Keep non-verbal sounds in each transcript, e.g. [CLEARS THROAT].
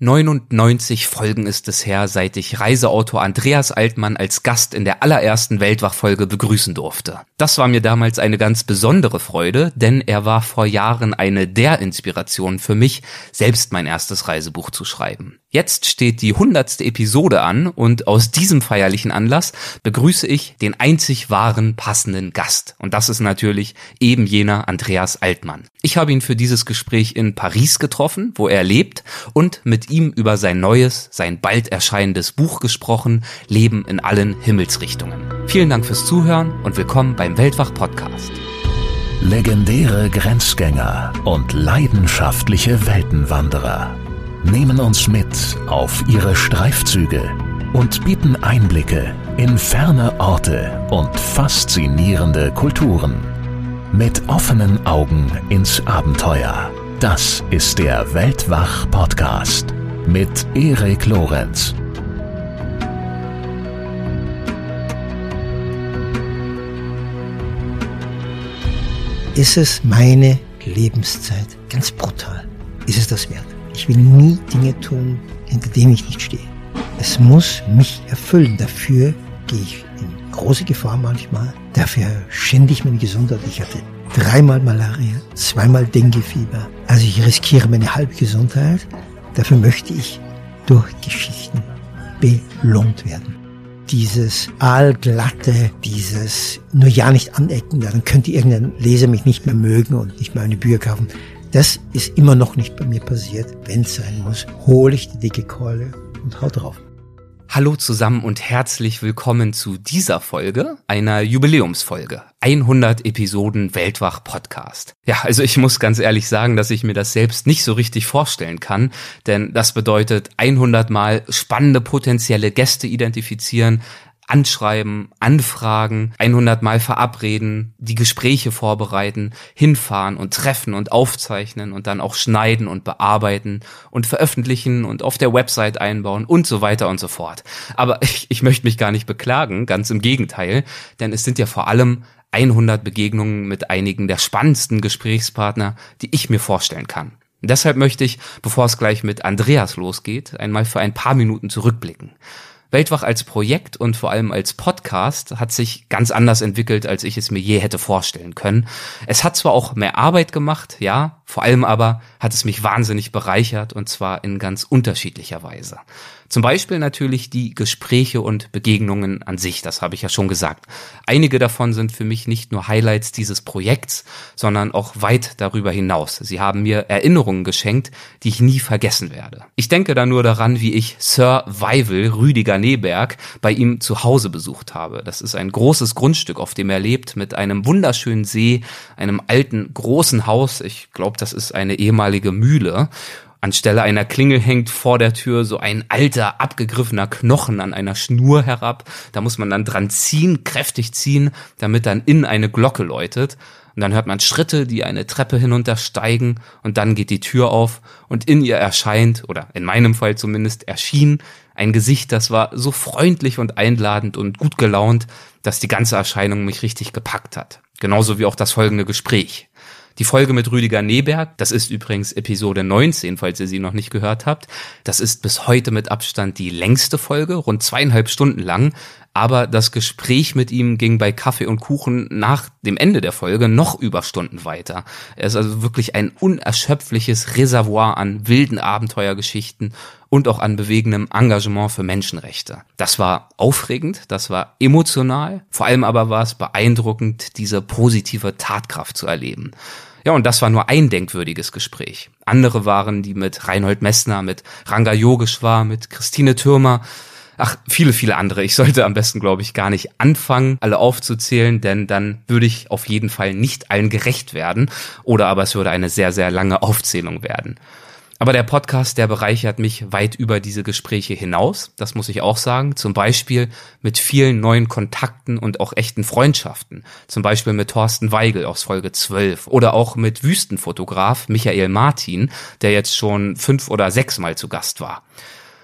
99 Folgen ist es her, seit ich Reiseautor Andreas Altmann als Gast in der allerersten Weltwachfolge begrüßen durfte. Das war mir damals eine ganz besondere Freude, denn er war vor Jahren eine der Inspirationen für mich, selbst mein erstes Reisebuch zu schreiben. Jetzt steht die hundertste Episode an und aus diesem feierlichen Anlass begrüße ich den einzig wahren passenden Gast. Und das ist natürlich eben jener Andreas Altmann. Ich habe ihn für dieses Gespräch in Paris getroffen, wo er lebt und mit ihm über sein neues, sein bald erscheinendes Buch gesprochen, Leben in allen Himmelsrichtungen. Vielen Dank fürs Zuhören und willkommen beim Weltwach Podcast. Legendäre Grenzgänger und leidenschaftliche Weltenwanderer nehmen uns mit auf ihre Streifzüge und bieten Einblicke in ferne Orte und faszinierende Kulturen. Mit offenen Augen ins Abenteuer. Das ist der Weltwach-Podcast mit Erik Lorenz. Ist es meine Lebenszeit? Ganz brutal. Ist es das wert? Ich will nie Dinge tun, hinter denen ich nicht stehe. Es muss mich erfüllen. Dafür gehe ich in große Gefahr manchmal. Dafür schände ich meine Gesundheit. Ich hatte dreimal Malaria, zweimal Denguefieber. Also ich riskiere meine halbe Gesundheit. Dafür möchte ich durch Geschichten belohnt werden. Dieses allglatte, dieses nur ja nicht anecken, dann könnte irgendein Leser mich nicht mehr mögen und nicht mehr eine Bücher kaufen. Das ist immer noch nicht bei mir passiert. Wenn es sein muss, hole ich die dicke Keule und hau drauf. Hallo zusammen und herzlich willkommen zu dieser Folge, einer Jubiläumsfolge. 100 Episoden Weltwach Podcast. Ja, also ich muss ganz ehrlich sagen, dass ich mir das selbst nicht so richtig vorstellen kann, denn das bedeutet 100 mal spannende potenzielle Gäste identifizieren, anschreiben, anfragen, 100 Mal verabreden, die Gespräche vorbereiten, hinfahren und treffen und aufzeichnen und dann auch schneiden und bearbeiten und veröffentlichen und auf der Website einbauen und so weiter und so fort. Aber [LAUGHS] ich, ich möchte mich gar nicht beklagen, ganz im Gegenteil, denn es sind ja vor allem 100 Begegnungen mit einigen der spannendsten Gesprächspartner, die ich mir vorstellen kann. Deshalb möchte ich, bevor es gleich mit Andreas losgeht, einmal für ein paar Minuten zurückblicken. Weltwach als Projekt und vor allem als Podcast hat sich ganz anders entwickelt, als ich es mir je hätte vorstellen können. Es hat zwar auch mehr Arbeit gemacht, ja, vor allem aber hat es mich wahnsinnig bereichert und zwar in ganz unterschiedlicher Weise. Zum Beispiel natürlich die Gespräche und Begegnungen an sich, das habe ich ja schon gesagt. Einige davon sind für mich nicht nur Highlights dieses Projekts, sondern auch weit darüber hinaus. Sie haben mir Erinnerungen geschenkt, die ich nie vergessen werde. Ich denke da nur daran, wie ich Sir Weivel Rüdiger Neberg bei ihm zu Hause besucht habe. Das ist ein großes Grundstück, auf dem er lebt, mit einem wunderschönen See, einem alten großen Haus. Ich glaube, das ist eine ehemalige Mühle. Anstelle einer Klingel hängt vor der Tür so ein alter, abgegriffener Knochen an einer Schnur herab. Da muss man dann dran ziehen, kräftig ziehen, damit dann innen eine Glocke läutet. Und dann hört man Schritte, die eine Treppe hinuntersteigen und dann geht die Tür auf und in ihr erscheint, oder in meinem Fall zumindest erschien, ein Gesicht, das war so freundlich und einladend und gut gelaunt, dass die ganze Erscheinung mich richtig gepackt hat. Genauso wie auch das folgende Gespräch. Die Folge mit Rüdiger Neberg, das ist übrigens Episode 19, falls ihr sie noch nicht gehört habt. Das ist bis heute mit Abstand die längste Folge, rund zweieinhalb Stunden lang. Aber das Gespräch mit ihm ging bei Kaffee und Kuchen nach dem Ende der Folge noch über Stunden weiter. Er ist also wirklich ein unerschöpfliches Reservoir an wilden Abenteuergeschichten und auch an bewegendem Engagement für Menschenrechte. Das war aufregend, das war emotional, vor allem aber war es beeindruckend, diese positive Tatkraft zu erleben. Ja, und das war nur ein denkwürdiges Gespräch. Andere waren die mit Reinhold Messner, mit Ranga Yogeshwar, mit Christine Türmer, ach, viele, viele andere. Ich sollte am besten, glaube ich, gar nicht anfangen, alle aufzuzählen, denn dann würde ich auf jeden Fall nicht allen gerecht werden. Oder aber es würde eine sehr, sehr lange Aufzählung werden. Aber der Podcast, der bereichert mich weit über diese Gespräche hinaus. Das muss ich auch sagen. Zum Beispiel mit vielen neuen Kontakten und auch echten Freundschaften. Zum Beispiel mit Thorsten Weigel aus Folge 12 oder auch mit Wüstenfotograf Michael Martin, der jetzt schon fünf oder sechs Mal zu Gast war.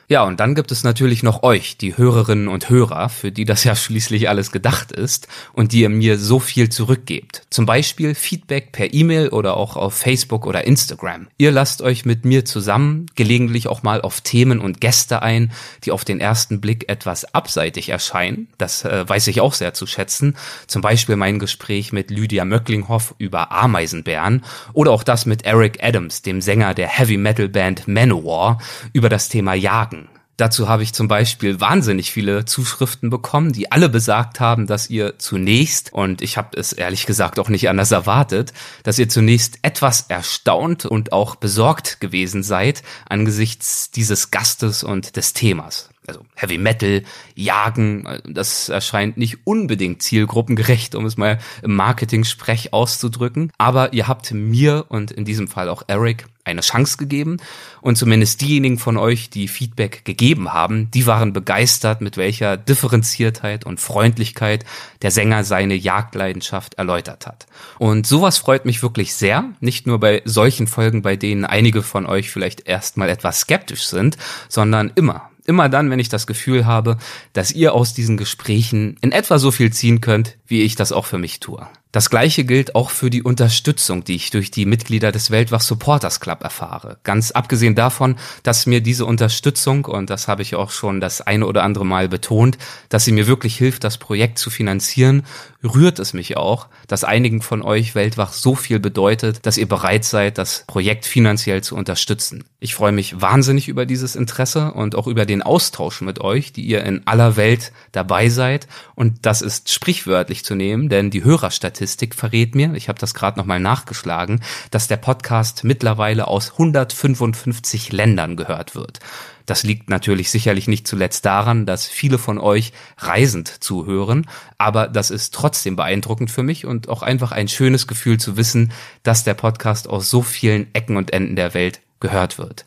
Ja, und dann gibt es natürlich noch euch, die Hörerinnen und Hörer, für die das ja [LAUGHS] schließlich alles gedacht ist und die ihr mir so viel zurückgebt. Zum Beispiel Feedback per E-Mail oder auch auf Facebook oder Instagram. Ihr lasst euch mit mir zusammen gelegentlich auch mal auf Themen und Gäste ein, die auf den ersten Blick etwas abseitig erscheinen. Das äh, weiß ich auch sehr zu schätzen. Zum Beispiel mein Gespräch mit Lydia Möcklinghoff über Ameisenbären oder auch das mit Eric Adams, dem Sänger der Heavy Metal Band Manowar, über das Thema Jagen. Dazu habe ich zum Beispiel wahnsinnig viele Zuschriften bekommen, die alle besagt haben, dass ihr zunächst, und ich habe es ehrlich gesagt auch nicht anders erwartet, dass ihr zunächst etwas erstaunt und auch besorgt gewesen seid angesichts dieses Gastes und des Themas also Heavy Metal, Jagen, das erscheint nicht unbedingt zielgruppengerecht, um es mal im Marketing-Sprech auszudrücken. Aber ihr habt mir und in diesem Fall auch Eric eine Chance gegeben und zumindest diejenigen von euch, die Feedback gegeben haben, die waren begeistert, mit welcher Differenziertheit und Freundlichkeit der Sänger seine Jagdleidenschaft erläutert hat. Und sowas freut mich wirklich sehr, nicht nur bei solchen Folgen, bei denen einige von euch vielleicht erstmal etwas skeptisch sind, sondern immer, Immer dann, wenn ich das Gefühl habe, dass ihr aus diesen Gesprächen in etwa so viel ziehen könnt, wie ich das auch für mich tue. Das gleiche gilt auch für die Unterstützung, die ich durch die Mitglieder des Weltwach Supporters Club erfahre. Ganz abgesehen davon, dass mir diese Unterstützung, und das habe ich auch schon das eine oder andere Mal betont, dass sie mir wirklich hilft, das Projekt zu finanzieren, rührt es mich auch, dass einigen von euch Weltwach so viel bedeutet, dass ihr bereit seid, das Projekt finanziell zu unterstützen. Ich freue mich wahnsinnig über dieses Interesse und auch über den Austausch mit euch, die ihr in aller Welt dabei seid. Und das ist sprichwörtlich zu nehmen, denn die Hörerstatistik Statistik verrät mir, ich habe das gerade nochmal nachgeschlagen, dass der Podcast mittlerweile aus 155 Ländern gehört wird. Das liegt natürlich sicherlich nicht zuletzt daran, dass viele von euch reisend zuhören, aber das ist trotzdem beeindruckend für mich und auch einfach ein schönes Gefühl zu wissen, dass der Podcast aus so vielen Ecken und Enden der Welt gehört wird.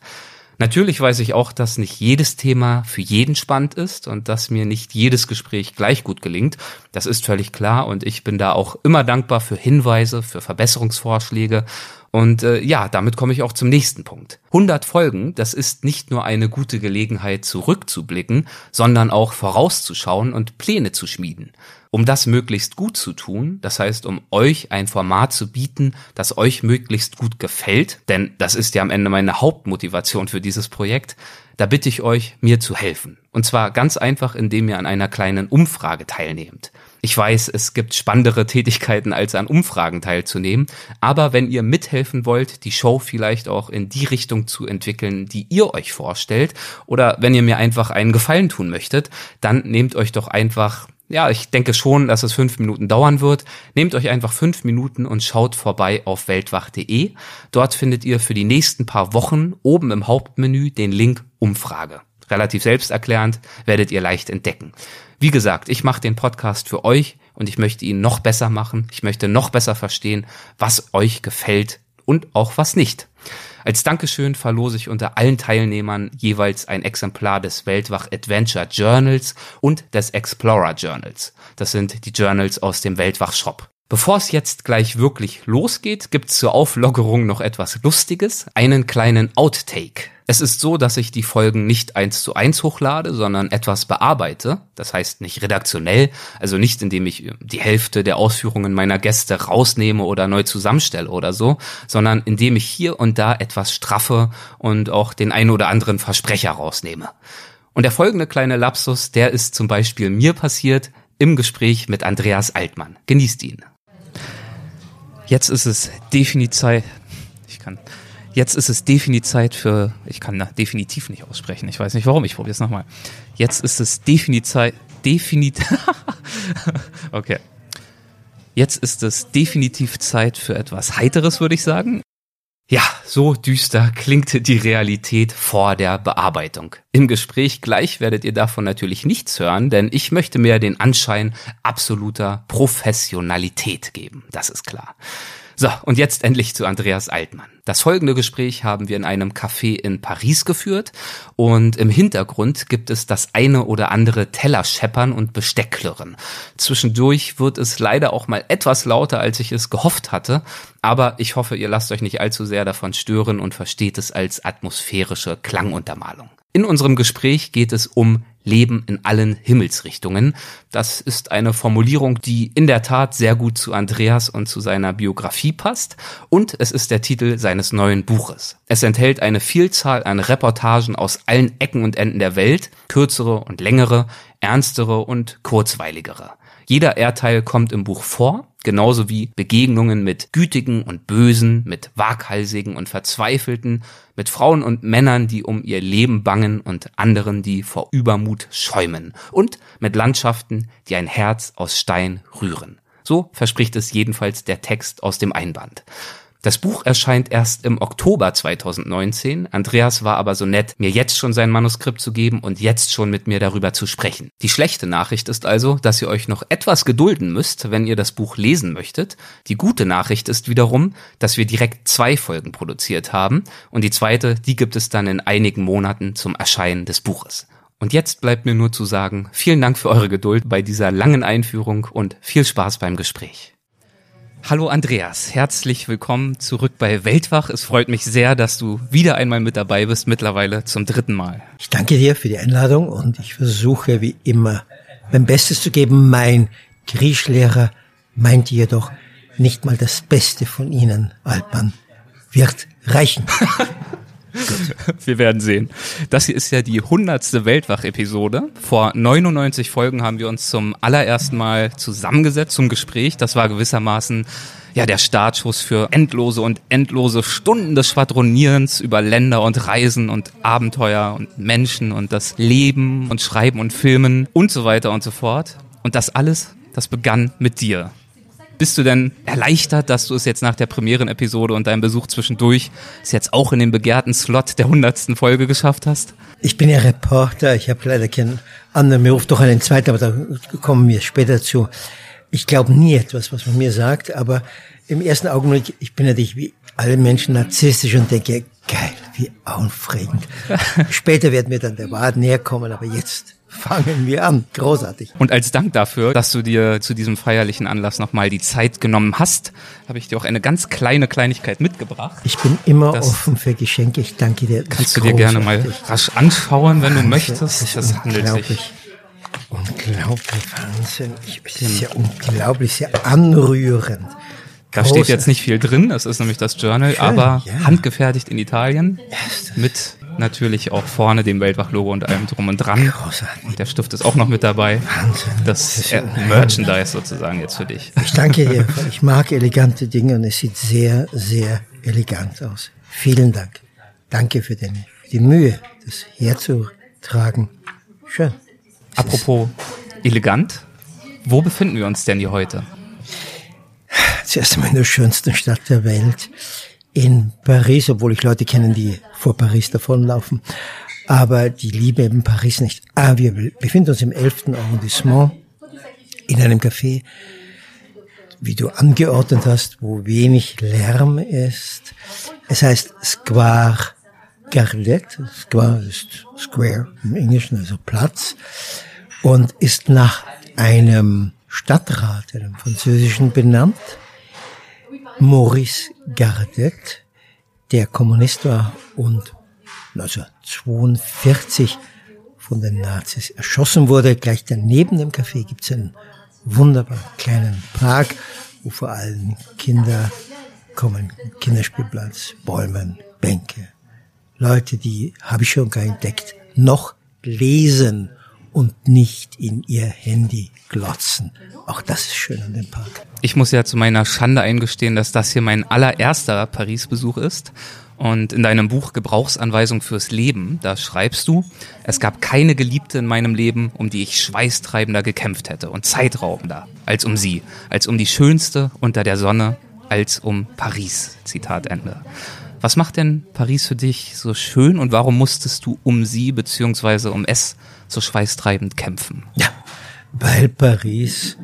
Natürlich weiß ich auch, dass nicht jedes Thema für jeden spannend ist und dass mir nicht jedes Gespräch gleich gut gelingt. Das ist völlig klar und ich bin da auch immer dankbar für Hinweise, für Verbesserungsvorschläge und äh, ja, damit komme ich auch zum nächsten Punkt. 100 Folgen, das ist nicht nur eine gute Gelegenheit zurückzublicken, sondern auch vorauszuschauen und Pläne zu schmieden. Um das möglichst gut zu tun, das heißt, um euch ein Format zu bieten, das euch möglichst gut gefällt, denn das ist ja am Ende meine Hauptmotivation für dieses Projekt, da bitte ich euch, mir zu helfen. Und zwar ganz einfach, indem ihr an einer kleinen Umfrage teilnehmt. Ich weiß, es gibt spannendere Tätigkeiten, als an Umfragen teilzunehmen, aber wenn ihr mithelfen wollt, die Show vielleicht auch in die Richtung zu entwickeln, die ihr euch vorstellt, oder wenn ihr mir einfach einen Gefallen tun möchtet, dann nehmt euch doch einfach ja, ich denke schon, dass es fünf Minuten dauern wird. Nehmt euch einfach fünf Minuten und schaut vorbei auf weltwach.de. Dort findet ihr für die nächsten paar Wochen oben im Hauptmenü den Link Umfrage. Relativ selbsterklärend, werdet ihr leicht entdecken. Wie gesagt, ich mache den Podcast für euch und ich möchte ihn noch besser machen. Ich möchte noch besser verstehen, was euch gefällt und auch was nicht. Als Dankeschön verlose ich unter allen Teilnehmern jeweils ein Exemplar des Weltwach Adventure Journals und des Explorer Journals. Das sind die Journals aus dem Weltwach Shop. Bevor es jetzt gleich wirklich losgeht, gibt's zur Auflockerung noch etwas Lustiges, einen kleinen Outtake. Es ist so, dass ich die Folgen nicht eins zu eins hochlade, sondern etwas bearbeite. Das heißt nicht redaktionell, also nicht indem ich die Hälfte der Ausführungen meiner Gäste rausnehme oder neu zusammenstelle oder so, sondern indem ich hier und da etwas straffe und auch den einen oder anderen Versprecher rausnehme. Und der folgende kleine Lapsus, der ist zum Beispiel mir passiert im Gespräch mit Andreas Altmann. Genießt ihn. Jetzt ist es definitiv Zeit. Ich kann. Jetzt ist es definitiv Zeit für. Ich kann na, definitiv nicht aussprechen. Ich weiß nicht warum. Ich probiere es nochmal. Jetzt ist es definitiv Zeit. Definitiv. [LAUGHS] okay. Jetzt ist es definitiv Zeit für etwas Heiteres, würde ich sagen. Ja, so düster klingt die Realität vor der Bearbeitung. Im Gespräch gleich werdet ihr davon natürlich nichts hören, denn ich möchte mir den Anschein absoluter Professionalität geben. Das ist klar. So, und jetzt endlich zu Andreas Altmann. Das folgende Gespräch haben wir in einem Café in Paris geführt und im Hintergrund gibt es das eine oder andere Tellerscheppern und Besteckklirren. Zwischendurch wird es leider auch mal etwas lauter, als ich es gehofft hatte, aber ich hoffe, ihr lasst euch nicht allzu sehr davon stören und versteht es als atmosphärische Klanguntermalung. In unserem Gespräch geht es um Leben in allen Himmelsrichtungen. Das ist eine Formulierung, die in der Tat sehr gut zu Andreas und zu seiner Biografie passt. Und es ist der Titel seines neuen Buches. Es enthält eine Vielzahl an Reportagen aus allen Ecken und Enden der Welt, kürzere und längere, ernstere und kurzweiligere. Jeder Erdteil kommt im Buch vor genauso wie Begegnungen mit Gütigen und Bösen, mit Waghalsigen und Verzweifelten, mit Frauen und Männern, die um ihr Leben bangen und anderen, die vor Übermut schäumen und mit Landschaften, die ein Herz aus Stein rühren. So verspricht es jedenfalls der Text aus dem Einband. Das Buch erscheint erst im Oktober 2019. Andreas war aber so nett, mir jetzt schon sein Manuskript zu geben und jetzt schon mit mir darüber zu sprechen. Die schlechte Nachricht ist also, dass ihr euch noch etwas gedulden müsst, wenn ihr das Buch lesen möchtet. Die gute Nachricht ist wiederum, dass wir direkt zwei Folgen produziert haben und die zweite, die gibt es dann in einigen Monaten zum Erscheinen des Buches. Und jetzt bleibt mir nur zu sagen, vielen Dank für eure Geduld bei dieser langen Einführung und viel Spaß beim Gespräch. Hallo Andreas, herzlich willkommen zurück bei Weltwach. Es freut mich sehr, dass du wieder einmal mit dabei bist, mittlerweile zum dritten Mal. Ich danke dir für die Einladung und ich versuche wie immer mein Bestes zu geben. Mein Griechischlehrer meinte jedoch, nicht mal das Beste von Ihnen, Altmann, wird reichen. [LAUGHS] [LAUGHS] Wir werden sehen. Das hier ist ja die hundertste Weltwach-Episode. Vor 99 Folgen haben wir uns zum allerersten Mal zusammengesetzt zum Gespräch. Das war gewissermaßen ja der Startschuss für endlose und endlose Stunden des Schwadronierens über Länder und Reisen und Abenteuer und Menschen und das Leben und Schreiben und Filmen und so weiter und so fort. Und das alles, das begann mit dir. Bist du denn erleichtert, dass du es jetzt nach der Premieren-Episode und deinem Besuch zwischendurch es jetzt auch in den begehrten Slot der hundertsten Folge geschafft hast? Ich bin ja Reporter, ich habe leider keinen anderen Beruf, doch einen zweiten, aber da kommen wir später zu. Ich glaube nie etwas, was man mir sagt, aber im ersten Augenblick, ich bin natürlich wie alle Menschen narzisstisch und denke, geil, wie aufregend. [LAUGHS] später wird mir dann der Wahrheit näher kommen, aber jetzt fangen wir an. Großartig. Und als Dank dafür, dass du dir zu diesem feierlichen Anlass nochmal die Zeit genommen hast, habe ich dir auch eine ganz kleine Kleinigkeit mitgebracht. Ich bin immer das offen für Geschenke. Ich danke dir. Kannst du dir gerne mal rasch anschauen, wenn du Wahnsinn. möchtest. Das, das handelt sich. Unglaublich, Wahnsinn. Es ist ja unglaublich, sehr anrührend. Da steht jetzt nicht viel drin, das ist nämlich das Journal, Schön, aber ja. handgefertigt in Italien mit natürlich auch vorne dem Weltwach-Logo und allem drum und dran. Großartig. Und der Stift ist auch noch mit dabei. Wahnsinn. Das, ist Merchandise sozusagen jetzt für dich. Ich danke dir. Ich mag elegante Dinge und es sieht sehr, sehr elegant aus. Vielen Dank. Danke für, deine, die Mühe, das herzutragen. Schön. Apropos elegant, wo befinden wir uns denn hier heute? Zuerst einmal in der schönsten Stadt der Welt in Paris, obwohl ich Leute kenne, die vor Paris davonlaufen. Aber die Liebe in Paris nicht. Ah, wir befinden uns im 11. Arrondissement in einem Café, wie du angeordnet hast, wo wenig Lärm ist. Es heißt Square Gardet. Square ist Square im Englischen, also Platz. Und ist nach einem Stadtrat, einem französischen benannt. Maurice Gardet, der Kommunist war und 1942 von den Nazis erschossen wurde. Gleich daneben dem Café gibt es einen wunderbaren kleinen Park, wo vor allem Kinder kommen, Kinderspielplatz, Bäume, Bänke. Leute, die habe ich schon gar entdeckt, noch lesen und nicht in ihr Handy glotzen. Auch das ist schön an dem Park. Ich muss ja zu meiner Schande eingestehen, dass das hier mein allererster Paris-Besuch ist. Und in deinem Buch Gebrauchsanweisung fürs Leben, da schreibst du, es gab keine Geliebte in meinem Leben, um die ich schweißtreibender gekämpft hätte und zeitraubender als um sie, als um die schönste unter der Sonne, als um Paris. Zitat Ende. Was macht denn Paris für dich so schön und warum musstest du um sie beziehungsweise um es so schweißtreibend kämpfen? Ja, weil Paris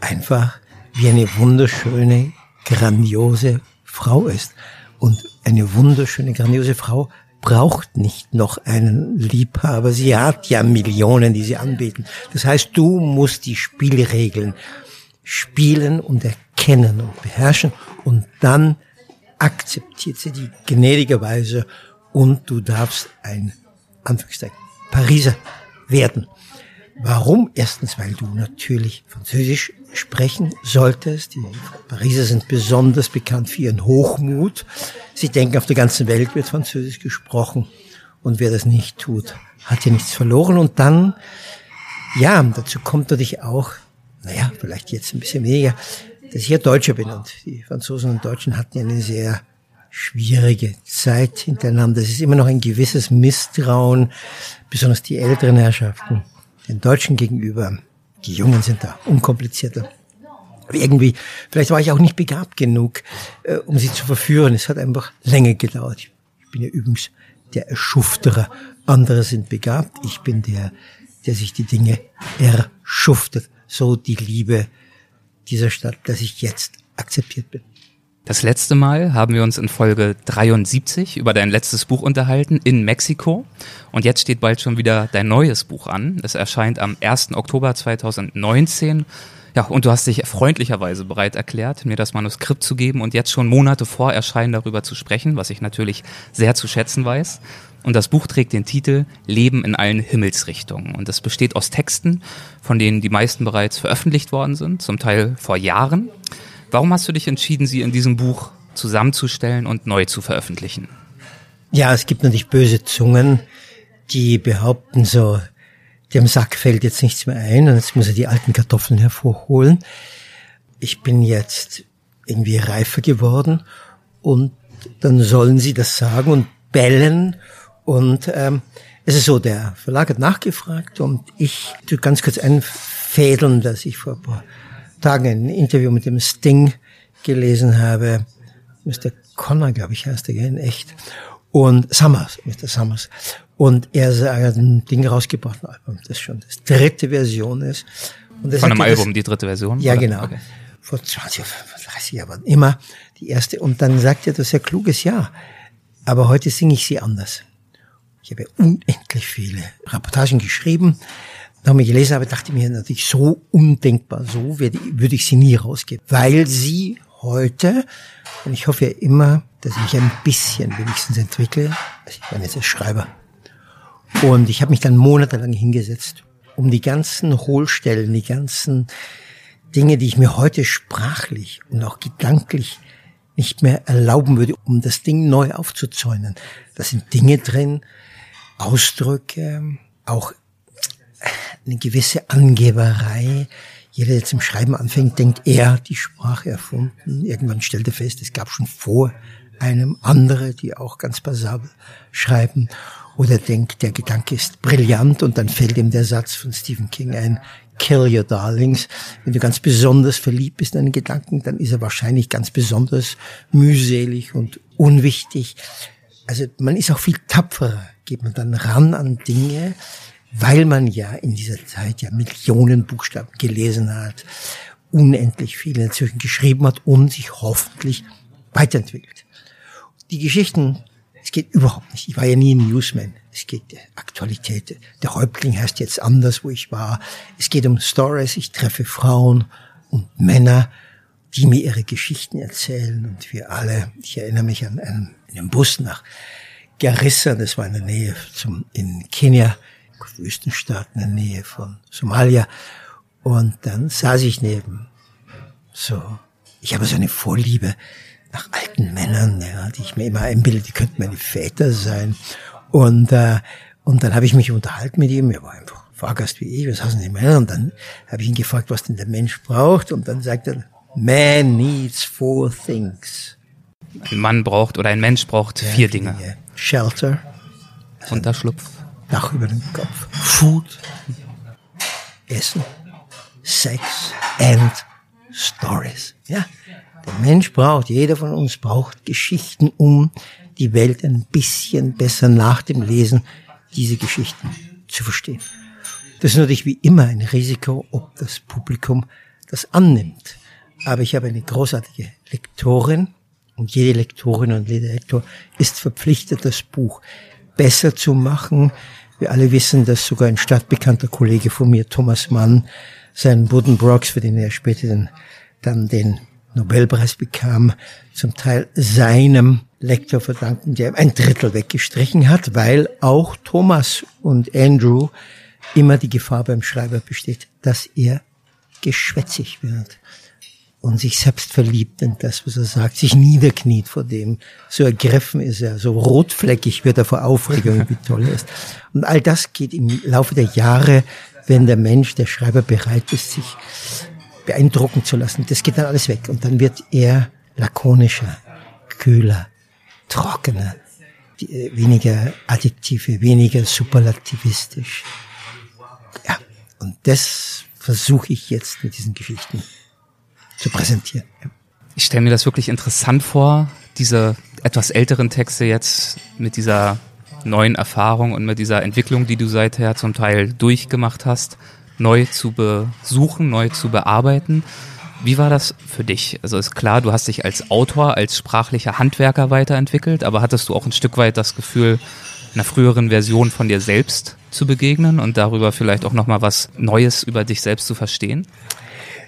einfach wie eine wunderschöne, grandiose Frau ist. Und eine wunderschöne, grandiose Frau braucht nicht noch einen Liebhaber. Sie hat ja Millionen, die sie anbieten. Das heißt, du musst die Spielregeln spielen und erkennen und beherrschen und dann akzeptiert sie die gnädigerweise und du darfst ein Anführungszeichen, Pariser werden. Warum? Erstens, weil du natürlich Französisch sprechen solltest. Die Pariser sind besonders bekannt für ihren Hochmut. Sie denken, auf der ganzen Welt wird Französisch gesprochen. Und wer das nicht tut, hat ja nichts verloren. Und dann, ja, dazu kommt natürlich auch, naja, vielleicht jetzt ein bisschen weniger, dass ich ja Deutscher bin. Und die Franzosen und Deutschen hatten ja eine sehr schwierige Zeit hintereinander. Es ist immer noch ein gewisses Misstrauen, besonders die älteren Herrschaften den Deutschen gegenüber. Die Jungen sind da unkomplizierter. Aber irgendwie, vielleicht war ich auch nicht begabt genug, äh, um sie zu verführen. Es hat einfach länger gedauert. Ich bin ja übrigens der Erschufterer. Andere sind begabt. Ich bin der, der sich die Dinge erschuftet. So die Liebe dieser Stadt, dass ich jetzt akzeptiert bin. Das letzte Mal haben wir uns in Folge 73 über dein letztes Buch unterhalten in Mexiko. Und jetzt steht bald schon wieder dein neues Buch an. Es erscheint am 1. Oktober 2019. Ja, und du hast dich freundlicherweise bereit erklärt, mir das Manuskript zu geben und jetzt schon Monate vor Erscheinen darüber zu sprechen, was ich natürlich sehr zu schätzen weiß. Und das Buch trägt den Titel Leben in allen Himmelsrichtungen. Und es besteht aus Texten, von denen die meisten bereits veröffentlicht worden sind, zum Teil vor Jahren. Warum hast du dich entschieden, sie in diesem Buch zusammenzustellen und neu zu veröffentlichen? Ja, es gibt natürlich böse Zungen, die behaupten so, dem Sack fällt jetzt nichts mehr ein und jetzt muss er die alten Kartoffeln hervorholen. Ich bin jetzt irgendwie reifer geworden und dann sollen sie das sagen und bellen und ähm, es ist so, der Verlag hat nachgefragt und ich tu ganz kurz einfädeln, dass ich vor ein paar Tagen ein Interview mit dem Sting gelesen habe. Mr. Connor, glaube ich, heißt er in echt. Und Summers, Mr. Summers. Und er hat ein Ding rausgebracht, ein Album, das schon das dritte Version ist. Und Von einem Album, das, die dritte Version? Ja, oder? genau. Okay. Vor 20, 30 Jahren immer die erste. Und dann sagt er, das ist ein kluges Ja. Aber heute singe ich sie anders. Ich habe unendlich viele Reportagen geschrieben ich gelesen habe, dachte mir natürlich so undenkbar, so würde, würde ich sie nie rausgeben, weil sie heute, und ich hoffe ja immer, dass ich mich ein bisschen wenigstens entwickle, also ich bin jetzt ein Schreiber, und ich habe mich dann monatelang hingesetzt, um die ganzen Hohlstellen, die ganzen Dinge, die ich mir heute sprachlich und auch gedanklich nicht mehr erlauben würde, um das Ding neu aufzuzäunen. Da sind Dinge drin, Ausdrücke, auch eine gewisse Angeberei. Jeder, der zum Schreiben anfängt, denkt, er die Sprache erfunden. Irgendwann stellt er fest, es gab schon vor einem andere, die auch ganz passabel schreiben. Oder denkt, der Gedanke ist brillant und dann fällt ihm der Satz von Stephen King ein, kill your darlings. Wenn du ganz besonders verliebt bist in einen Gedanken, dann ist er wahrscheinlich ganz besonders mühselig und unwichtig. Also man ist auch viel tapferer, geht man dann ran an Dinge, weil man ja in dieser Zeit ja Millionen Buchstaben gelesen hat, unendlich viel inzwischen geschrieben hat und sich hoffentlich weiterentwickelt. Die Geschichten, es geht überhaupt nicht. Ich war ja nie ein Newsman. Es geht der Aktualität. Der Häuptling heißt jetzt anders, wo ich war. Es geht um Stories. Ich treffe Frauen und Männer, die mir ihre Geschichten erzählen. Und wir alle, ich erinnere mich an einen, einen Bus nach Garissa, das war in der Nähe zum, in Kenia, Wüstenstaat in der Nähe von Somalia. Und dann saß ich neben so, ich habe so eine Vorliebe nach alten Männern, ja, die ich mir immer einbilde, die könnten meine Väter sein. Und, äh, und dann habe ich mich unterhalten mit ihm, er war einfach Fahrgast wie ich, was hassen die Männer? Und dann habe ich ihn gefragt, was denn der Mensch braucht. Und dann sagt er, man needs four things. Ein Mann braucht oder ein Mensch braucht vier Dinge. Dinge. Shelter. Unterschlupf. Dach über den Kopf. Food, Essen, Sex and Stories. Ja, der Mensch braucht, jeder von uns braucht Geschichten, um die Welt ein bisschen besser nach dem Lesen diese Geschichten zu verstehen. Das ist natürlich wie immer ein Risiko, ob das Publikum das annimmt. Aber ich habe eine großartige Lektorin und jede Lektorin und jeder Lektor ist verpflichtet, das Buch besser zu machen, wir alle wissen, dass sogar ein stadtbekannter Kollege von mir, Thomas Mann, seinen Buddenbrooks, für den er später dann, dann den Nobelpreis bekam, zum Teil seinem Lektor verdanken, der ein Drittel weggestrichen hat, weil auch Thomas und Andrew immer die Gefahr beim Schreiber besteht, dass er geschwätzig wird und sich selbst verliebt in das, was er sagt, sich niederkniet vor dem. So ergriffen ist er, so rotfleckig wird er vor Aufregung, wie [LAUGHS] toll er ist. Und all das geht im Laufe der Jahre, wenn der Mensch, der Schreiber bereit ist, sich beeindrucken zu lassen. Das geht dann alles weg. Und dann wird er lakonischer, kühler, trockener, äh, weniger Adjektive, weniger superlativistisch. Ja, und das versuche ich jetzt mit diesen Geschichten zu präsentieren. Ich stelle mir das wirklich interessant vor, diese etwas älteren Texte jetzt mit dieser neuen Erfahrung und mit dieser Entwicklung, die du seither zum Teil durchgemacht hast, neu zu besuchen, neu zu bearbeiten. Wie war das für dich? Also ist klar, du hast dich als Autor, als sprachlicher Handwerker weiterentwickelt, aber hattest du auch ein Stück weit das Gefühl, einer früheren Version von dir selbst zu begegnen und darüber vielleicht auch nochmal was Neues über dich selbst zu verstehen?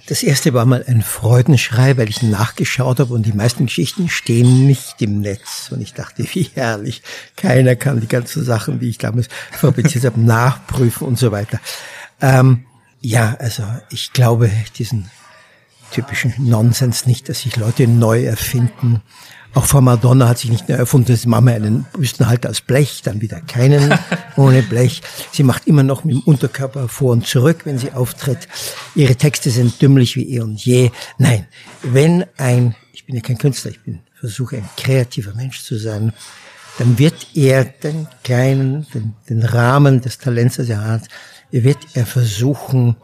Das erste war mal ein Freudenschrei, weil ich nachgeschaut habe und die meisten Geschichten stehen nicht im Netz. Und ich dachte, wie herrlich. Keiner kann die ganzen Sachen, die ich damals fabriziert habe, [LAUGHS] nachprüfen und so weiter. Ähm, ja, also ich glaube diesen typischen Nonsens nicht, dass sich Leute neu erfinden. Auch Frau Madonna hat sich nicht neu erfunden. Sie machen einen Büstenhalter aus Blech, dann wieder keinen [LAUGHS] ohne Blech. Sie macht immer noch mit dem Unterkörper vor und zurück, wenn sie auftritt. Ihre Texte sind dümmlich wie eh und je. Nein, wenn ein, ich bin ja kein Künstler, ich bin, versuche ein kreativer Mensch zu sein, dann wird er den kleinen, den, den Rahmen des Talents, das er hat, wird er versuchen,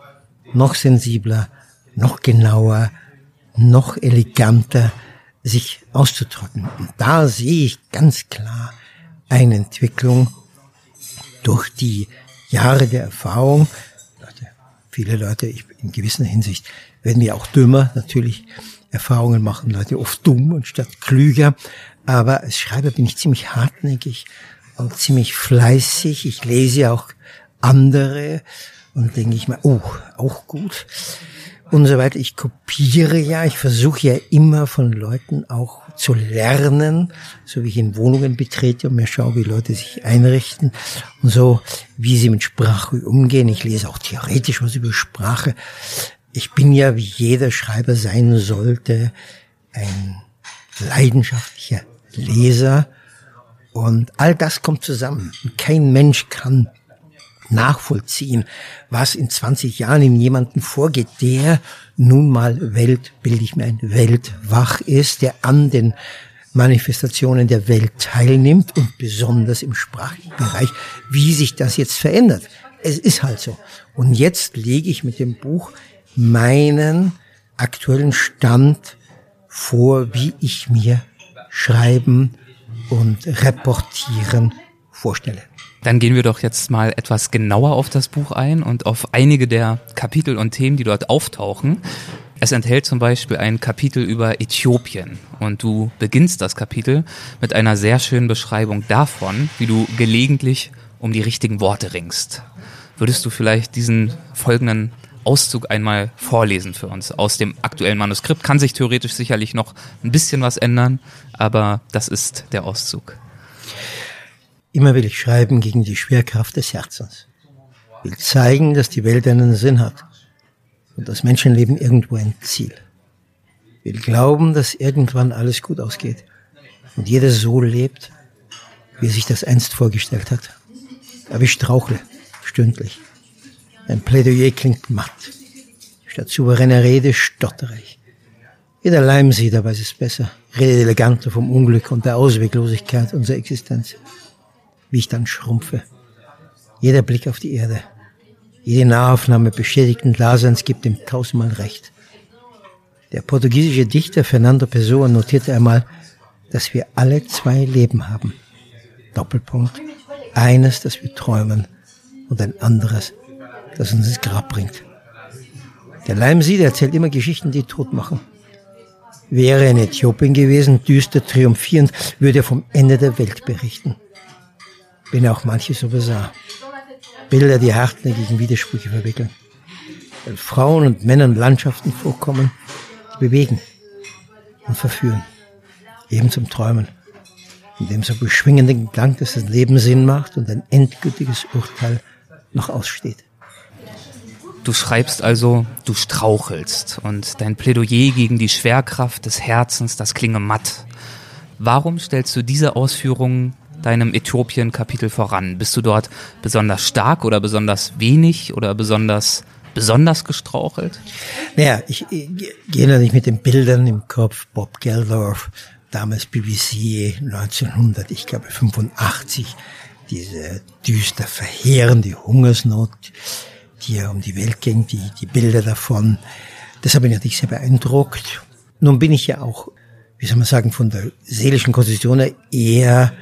noch sensibler, noch genauer, noch eleganter sich auszudrücken. Und da sehe ich ganz klar eine Entwicklung durch die Jahre der Erfahrung. Viele Leute, ich, in gewisser Hinsicht, werden wir auch dümmer, natürlich Erfahrungen machen Leute oft dumm und statt klüger. Aber als Schreiber bin ich ziemlich hartnäckig und ziemlich fleißig. Ich lese auch andere und denke ich mal, oh, auch gut und so weiter. Ich kopiere ja, ich versuche ja immer von Leuten auch zu lernen, so wie ich in Wohnungen betrete und mir schaue, wie Leute sich einrichten und so, wie sie mit Sprache umgehen. Ich lese auch theoretisch was über Sprache. Ich bin ja, wie jeder Schreiber sein sollte, ein leidenschaftlicher Leser und all das kommt zusammen. Kein Mensch kann nachvollziehen, was in 20 Jahren in jemanden vorgeht, der nun mal Welt, bilde ich mir ein, weltwach ist, der an den Manifestationen der Welt teilnimmt und besonders im sprachlichen Bereich, wie sich das jetzt verändert. Es ist halt so. Und jetzt lege ich mit dem Buch meinen aktuellen Stand vor, wie ich mir Schreiben und Reportieren vorstelle. Dann gehen wir doch jetzt mal etwas genauer auf das Buch ein und auf einige der Kapitel und Themen, die dort auftauchen. Es enthält zum Beispiel ein Kapitel über Äthiopien und du beginnst das Kapitel mit einer sehr schönen Beschreibung davon, wie du gelegentlich um die richtigen Worte ringst. Würdest du vielleicht diesen folgenden Auszug einmal vorlesen für uns aus dem aktuellen Manuskript? Kann sich theoretisch sicherlich noch ein bisschen was ändern, aber das ist der Auszug. Immer will ich schreiben gegen die Schwerkraft des Herzens. Will zeigen, dass die Welt einen Sinn hat und das Menschenleben irgendwo ein Ziel. Will glauben, dass irgendwann alles gut ausgeht und jeder so lebt, wie er sich das einst vorgestellt hat. Aber ich strauchle stündlich. Ein Plädoyer klingt matt. Statt souveräner Rede stottere ich. Jeder Leim sieht, aber es besser. Redet eleganter vom Unglück und der Ausweglosigkeit unserer Existenz wie ich dann schrumpfe. Jeder Blick auf die Erde, jede Nahaufnahme beschädigten Daseins gibt ihm tausendmal recht. Der portugiesische Dichter Fernando Pessoa notierte einmal, dass wir alle zwei Leben haben. Doppelpunkt. Eines, das wir träumen und ein anderes, das uns ins Grab bringt. Der Leimsied erzählt immer Geschichten, die tot machen. Wäre er in Äthiopien gewesen, düster triumphierend, würde er vom Ende der Welt berichten wenn auch manches so besah. Bilder, die hartnäckigen Widersprüche verwickeln. Weil Frauen und Männern Landschaften vorkommen, die bewegen und verführen. Eben zum Träumen. in dem so beschwingenden Gedanken, dass das Leben Sinn macht und ein endgültiges Urteil noch aussteht. Du schreibst also, du strauchelst und dein Plädoyer gegen die Schwerkraft des Herzens, das klinge matt. Warum stellst du diese Ausführungen deinem Äthiopien-Kapitel voran? Bist du dort besonders stark oder besonders wenig oder besonders besonders gestrauchelt? Naja, ich, ich gehe natürlich mit den Bildern im Kopf. Bob Geldorf, damals BBC 1900, ich glaube 85, diese düster verheerende Hungersnot, die ja um die Welt ging, die, die Bilder davon. Das habe mich natürlich sehr beeindruckt. Nun bin ich ja auch, wie soll man sagen, von der seelischen Konstitution her eher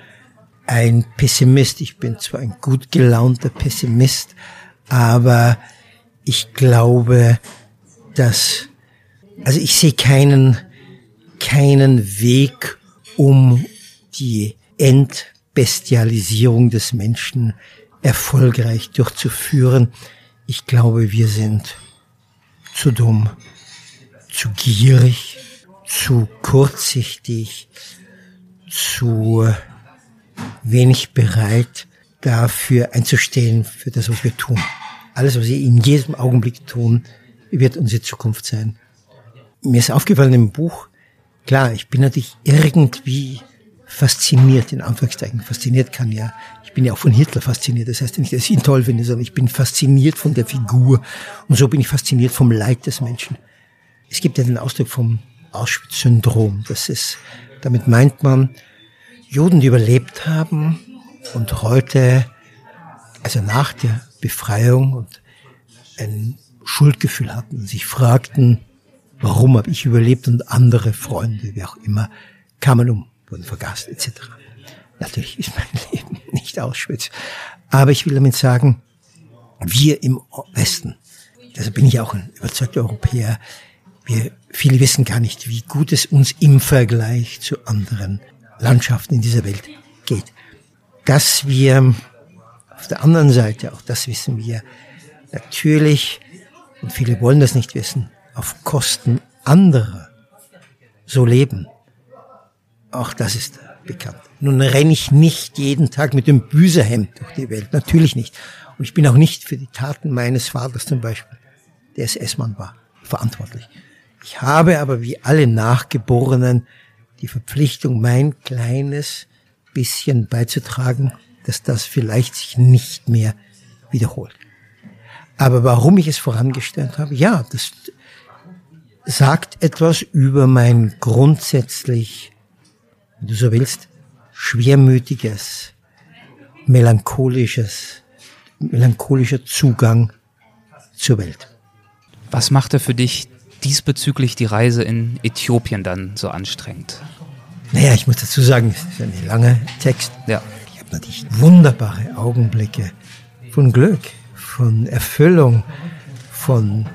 ein Pessimist. Ich bin zwar ein gut gelaunter Pessimist, aber ich glaube, dass, also ich sehe keinen, keinen Weg, um die Entbestialisierung des Menschen erfolgreich durchzuführen. Ich glaube, wir sind zu dumm, zu gierig, zu kurzsichtig, zu wenig bereit, dafür einzustehen, für das, was wir tun. Alles, was wir in jedem Augenblick tun, wird unsere Zukunft sein. Mir ist aufgefallen im Buch, klar, ich bin natürlich irgendwie fasziniert, in Anführungszeichen. Fasziniert kann ja, ich bin ja auch von Hitler fasziniert. Das heißt nicht, dass ich ihn toll finde, sondern ich bin fasziniert von der Figur. Und so bin ich fasziniert vom Leid des Menschen. Es gibt ja den Ausdruck vom Auschwitz-Syndrom. Das ist, damit meint man, Juden, die überlebt haben und heute, also nach der Befreiung und ein Schuldgefühl hatten, sich fragten, warum habe ich überlebt und andere Freunde, wie auch immer, kamen um, wurden vergast etc. Natürlich ist mein [LAUGHS] Leben nicht Auschwitz, aber ich will damit sagen, wir im Westen, also bin ich auch ein überzeugter Europäer, wir, viele wissen gar nicht, wie gut es uns im Vergleich zu anderen Landschaften in dieser Welt geht. Dass wir auf der anderen Seite, auch das wissen wir, natürlich, und viele wollen das nicht wissen, auf Kosten anderer so leben. Auch das ist bekannt. Nun renne ich nicht jeden Tag mit dem Büserhemd durch die Welt, natürlich nicht. Und ich bin auch nicht für die Taten meines Vaters zum Beispiel, der SS-Mann war, verantwortlich. Ich habe aber wie alle Nachgeborenen die Verpflichtung, mein kleines bisschen beizutragen, dass das vielleicht sich nicht mehr wiederholt. Aber warum ich es vorangestellt habe, ja, das sagt etwas über mein grundsätzlich, wenn du so willst, schwermütiges, melancholisches, melancholischer Zugang zur Welt. Was machte für dich diesbezüglich die Reise in Äthiopien dann so anstrengend? Naja, ich muss dazu sagen, es ist ein langer Text. Ja. Ich habe natürlich wunderbare Augenblicke von Glück, von Erfüllung, von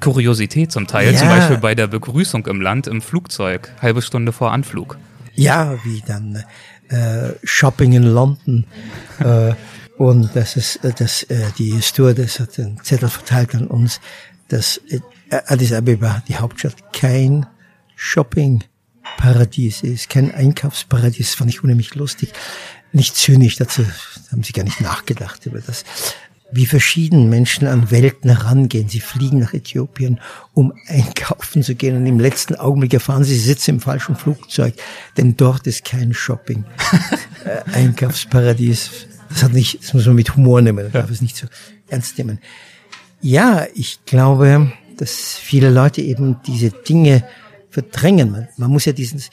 Kuriosität zum Teil, ja. zum Beispiel bei der Begrüßung im Land im Flugzeug, halbe Stunde vor Anflug. Ja, wie dann äh, Shopping in London. äh, und das ist, äh, das, äh, die Stewardess hat den Zettel verteilt an uns, dass äh, Addis Abeba, die Hauptstadt, kein Shopping-Paradies ist, kein Einkaufsparadies. Das fand ich unheimlich lustig. Nicht zynisch, dazu haben sie gar nicht nachgedacht über das. Wie verschieden Menschen an Welten herangehen. Sie fliegen nach Äthiopien, um einkaufen zu gehen und im letzten Augenblick erfahren sie, sie sitzen im falschen Flugzeug, denn dort ist kein Shopping-Einkaufsparadies. [LAUGHS] Das hat nicht, das muss man mit Humor nehmen, man darf es nicht so ernst nehmen. Ja, ich glaube, dass viele Leute eben diese Dinge verdrängen. Man, man muss ja dieses,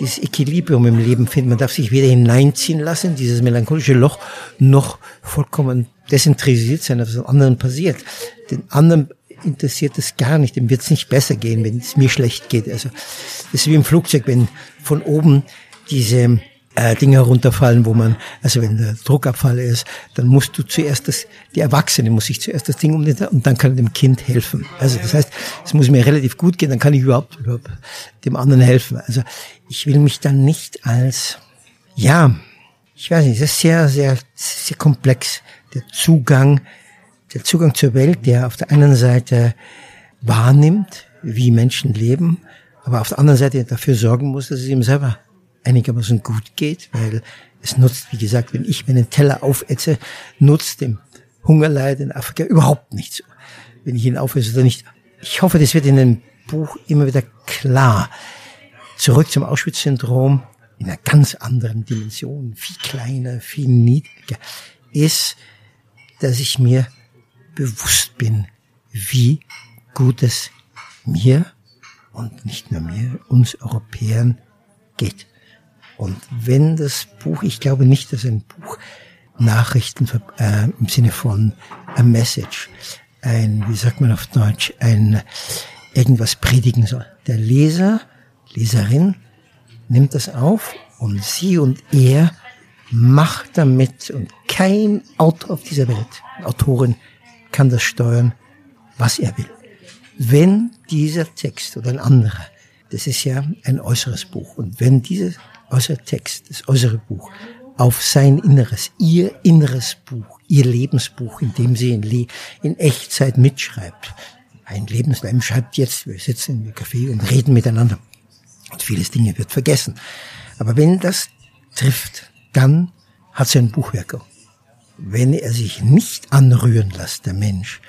dieses Equilibrium im Leben finden. Man darf sich weder hineinziehen lassen, dieses melancholische Loch, noch vollkommen desinteressiert sein, was anderen passiert. Den anderen interessiert es gar nicht, dem wird es nicht besser gehen, wenn es mir schlecht geht. Also das ist wie im Flugzeug, wenn von oben diese äh, Dinge herunterfallen, wo man, also wenn der Druckabfall ist, dann musst du zuerst das, die Erwachsene muss sich zuerst das Ding umdrehen und dann kann dem Kind helfen. Also das heißt, es muss mir relativ gut gehen, dann kann ich überhaupt, überhaupt dem anderen helfen. Also ich will mich dann nicht als, ja, ich weiß nicht, das ist sehr, sehr, sehr komplex. Der Zugang, der Zugang zur Welt, der auf der einen Seite wahrnimmt, wie Menschen leben, aber auf der anderen Seite dafür sorgen muss, dass es ihm selber einigermaßen gut geht, weil es nutzt, wie gesagt, wenn ich meinen Teller aufetze, nutzt dem Hungerleid in Afrika überhaupt nichts. Wenn ich ihn aufesse oder nicht. Ich hoffe, das wird in dem Buch immer wieder klar. Zurück zum Auschwitz-Syndrom in einer ganz anderen Dimension, viel kleiner, viel niedriger, ist, dass ich mir bewusst bin, wie gut es mir und nicht nur mir, uns Europäern geht. Und wenn das Buch, ich glaube nicht, dass ein Buch Nachrichten äh, im Sinne von a message, ein, wie sagt man auf Deutsch, ein irgendwas predigen soll. Der Leser, Leserin nimmt das auf und sie und er macht damit und kein Autor auf dieser Welt, Autorin, kann das steuern, was er will. Wenn dieser Text oder ein anderer, das ist ja ein äußeres Buch, und wenn dieser äußere Text, das äußere Buch, auf sein Inneres, ihr inneres Buch, ihr Lebensbuch, in dem sie in, Le in Echtzeit mitschreibt. Ein Lebensleben schreibt jetzt, wir sitzen im Café und reden miteinander. Und vieles Dinge wird vergessen. Aber wenn das trifft, dann hat sie ein Buchwerk. Wenn er sich nicht anrühren lässt, der Mensch,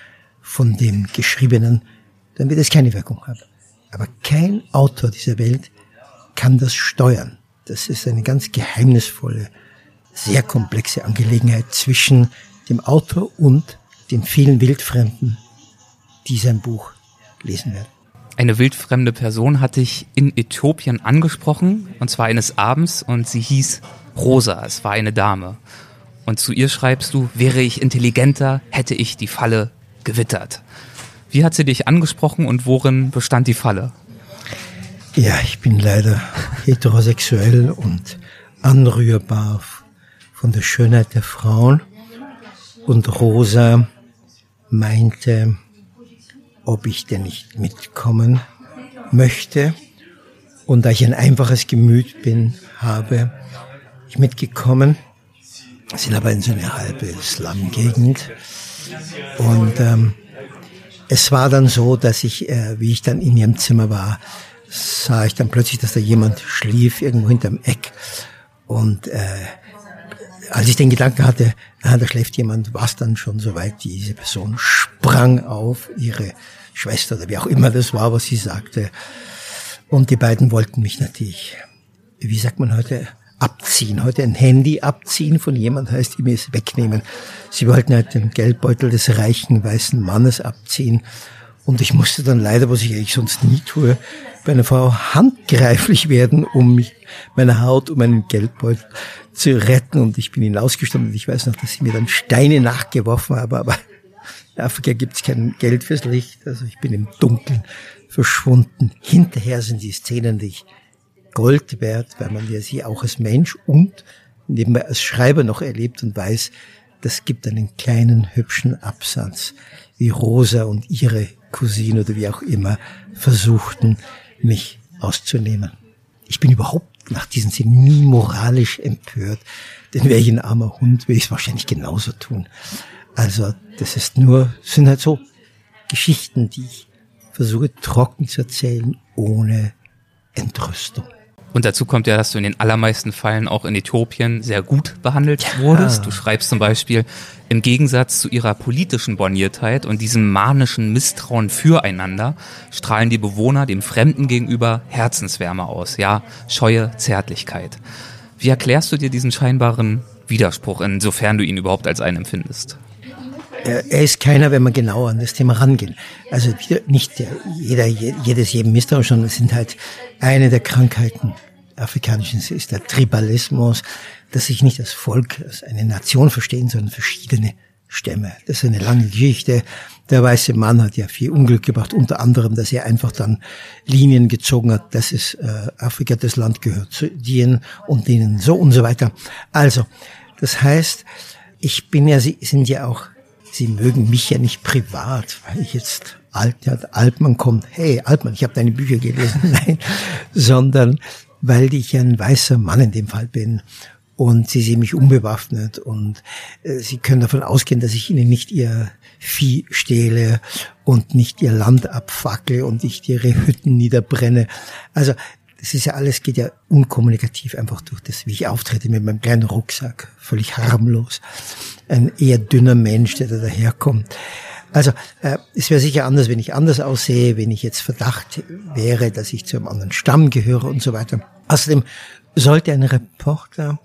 von dem Geschriebenen, dann wird es keine Wirkung haben. Aber kein Autor dieser Welt kann das steuern. Das ist eine ganz geheimnisvolle, sehr komplexe Angelegenheit zwischen dem Autor und den vielen Wildfremden, die sein Buch lesen werden. Eine wildfremde Person hatte ich in Äthiopien angesprochen, und zwar eines Abends, und sie hieß Rosa, es war eine Dame. Und zu ihr schreibst du, wäre ich intelligenter, hätte ich die Falle gewittert. Wie hat sie dich angesprochen und worin bestand die Falle? Ja, ich bin leider heterosexuell und anrührbar von der Schönheit der Frauen. Und Rosa meinte, ob ich denn nicht mitkommen möchte. Und da ich ein einfaches Gemüt bin, habe ich mitgekommen. Sind aber in so eine halbe Slum-Gegend. Und ähm, es war dann so, dass ich, äh, wie ich dann in ihrem Zimmer war, sah ich dann plötzlich, dass da jemand schlief irgendwo hinterm Eck. Und äh, als ich den Gedanken hatte, ah, da schläft jemand, war es dann schon soweit, diese Person sprang auf, ihre Schwester oder wie auch immer das war, was sie sagte. Und die beiden wollten mich natürlich, wie sagt man heute, abziehen. Heute ein Handy abziehen von jemand heißt ihm es wegnehmen. Sie wollten halt den Geldbeutel des reichen weißen Mannes abziehen. Und ich musste dann leider, was ich eigentlich sonst nie tue, bei einer Frau handgreiflich werden, um mich, meine Haut, um meinen Geldbeutel zu retten. Und ich bin hinausgestanden ich weiß noch, dass sie mir dann Steine nachgeworfen haben, aber in Afrika gibt es kein Geld fürs Licht. Also ich bin im Dunkeln verschwunden. Hinterher sind die Szenen, die ich Gold wert, weil man ja sie auch als Mensch und nebenbei als Schreiber noch erlebt und weiß, das gibt einen kleinen hübschen Absatz, wie Rosa und ihre Cousine oder wie auch immer versuchten, mich auszunehmen. Ich bin überhaupt nach diesen Szenen nie moralisch empört, denn wäre ich ein armer Hund, würde ich es wahrscheinlich genauso tun. Also das ist nur, sind halt so Geschichten, die ich versuche trocken zu erzählen, ohne Entrüstung. Und dazu kommt ja, dass du in den allermeisten Fällen auch in Äthiopien sehr gut behandelt ja. wurdest. Du schreibst zum Beispiel, im Gegensatz zu ihrer politischen Borniertheit und diesem manischen Misstrauen füreinander strahlen die Bewohner dem Fremden gegenüber Herzenswärme aus, ja, scheue Zärtlichkeit. Wie erklärst du dir diesen scheinbaren Widerspruch, insofern du ihn überhaupt als einen empfindest? Er ist keiner, wenn man genauer an das Thema rangeht. Also nicht jeder, jedes jedem Misstrauen, sondern es sind halt eine der Krankheiten afrikanischen ist der Tribalismus, dass sich nicht als Volk, als eine Nation verstehen, sondern verschiedene Stämme. Das ist eine lange Geschichte. Der weiße Mann hat ja viel Unglück gebracht, unter anderem, dass er einfach dann Linien gezogen hat, dass es äh, Afrika, das Land gehört zu denen und denen so und so weiter. Also, das heißt, ich bin ja, Sie sind ja auch Sie mögen mich ja nicht privat, weil ich jetzt alt, ja, Altmann kommt, hey Altmann, ich habe deine Bücher gelesen, [LAUGHS] nein, sondern weil ich ein weißer Mann in dem Fall bin und sie sehen mich unbewaffnet und äh, sie können davon ausgehen, dass ich ihnen nicht ihr Vieh stehle und nicht ihr Land abfacke und nicht ihre Hütten niederbrenne. Also das ist ja alles, geht ja unkommunikativ einfach durch das, wie ich auftrete mit meinem kleinen Rucksack, völlig harmlos. Ein eher dünner Mensch, der da daherkommt. Also äh, es wäre sicher anders, wenn ich anders aussehe, wenn ich jetzt Verdacht wäre, dass ich zu einem anderen Stamm gehöre und so weiter. Außerdem sollte ein Reporter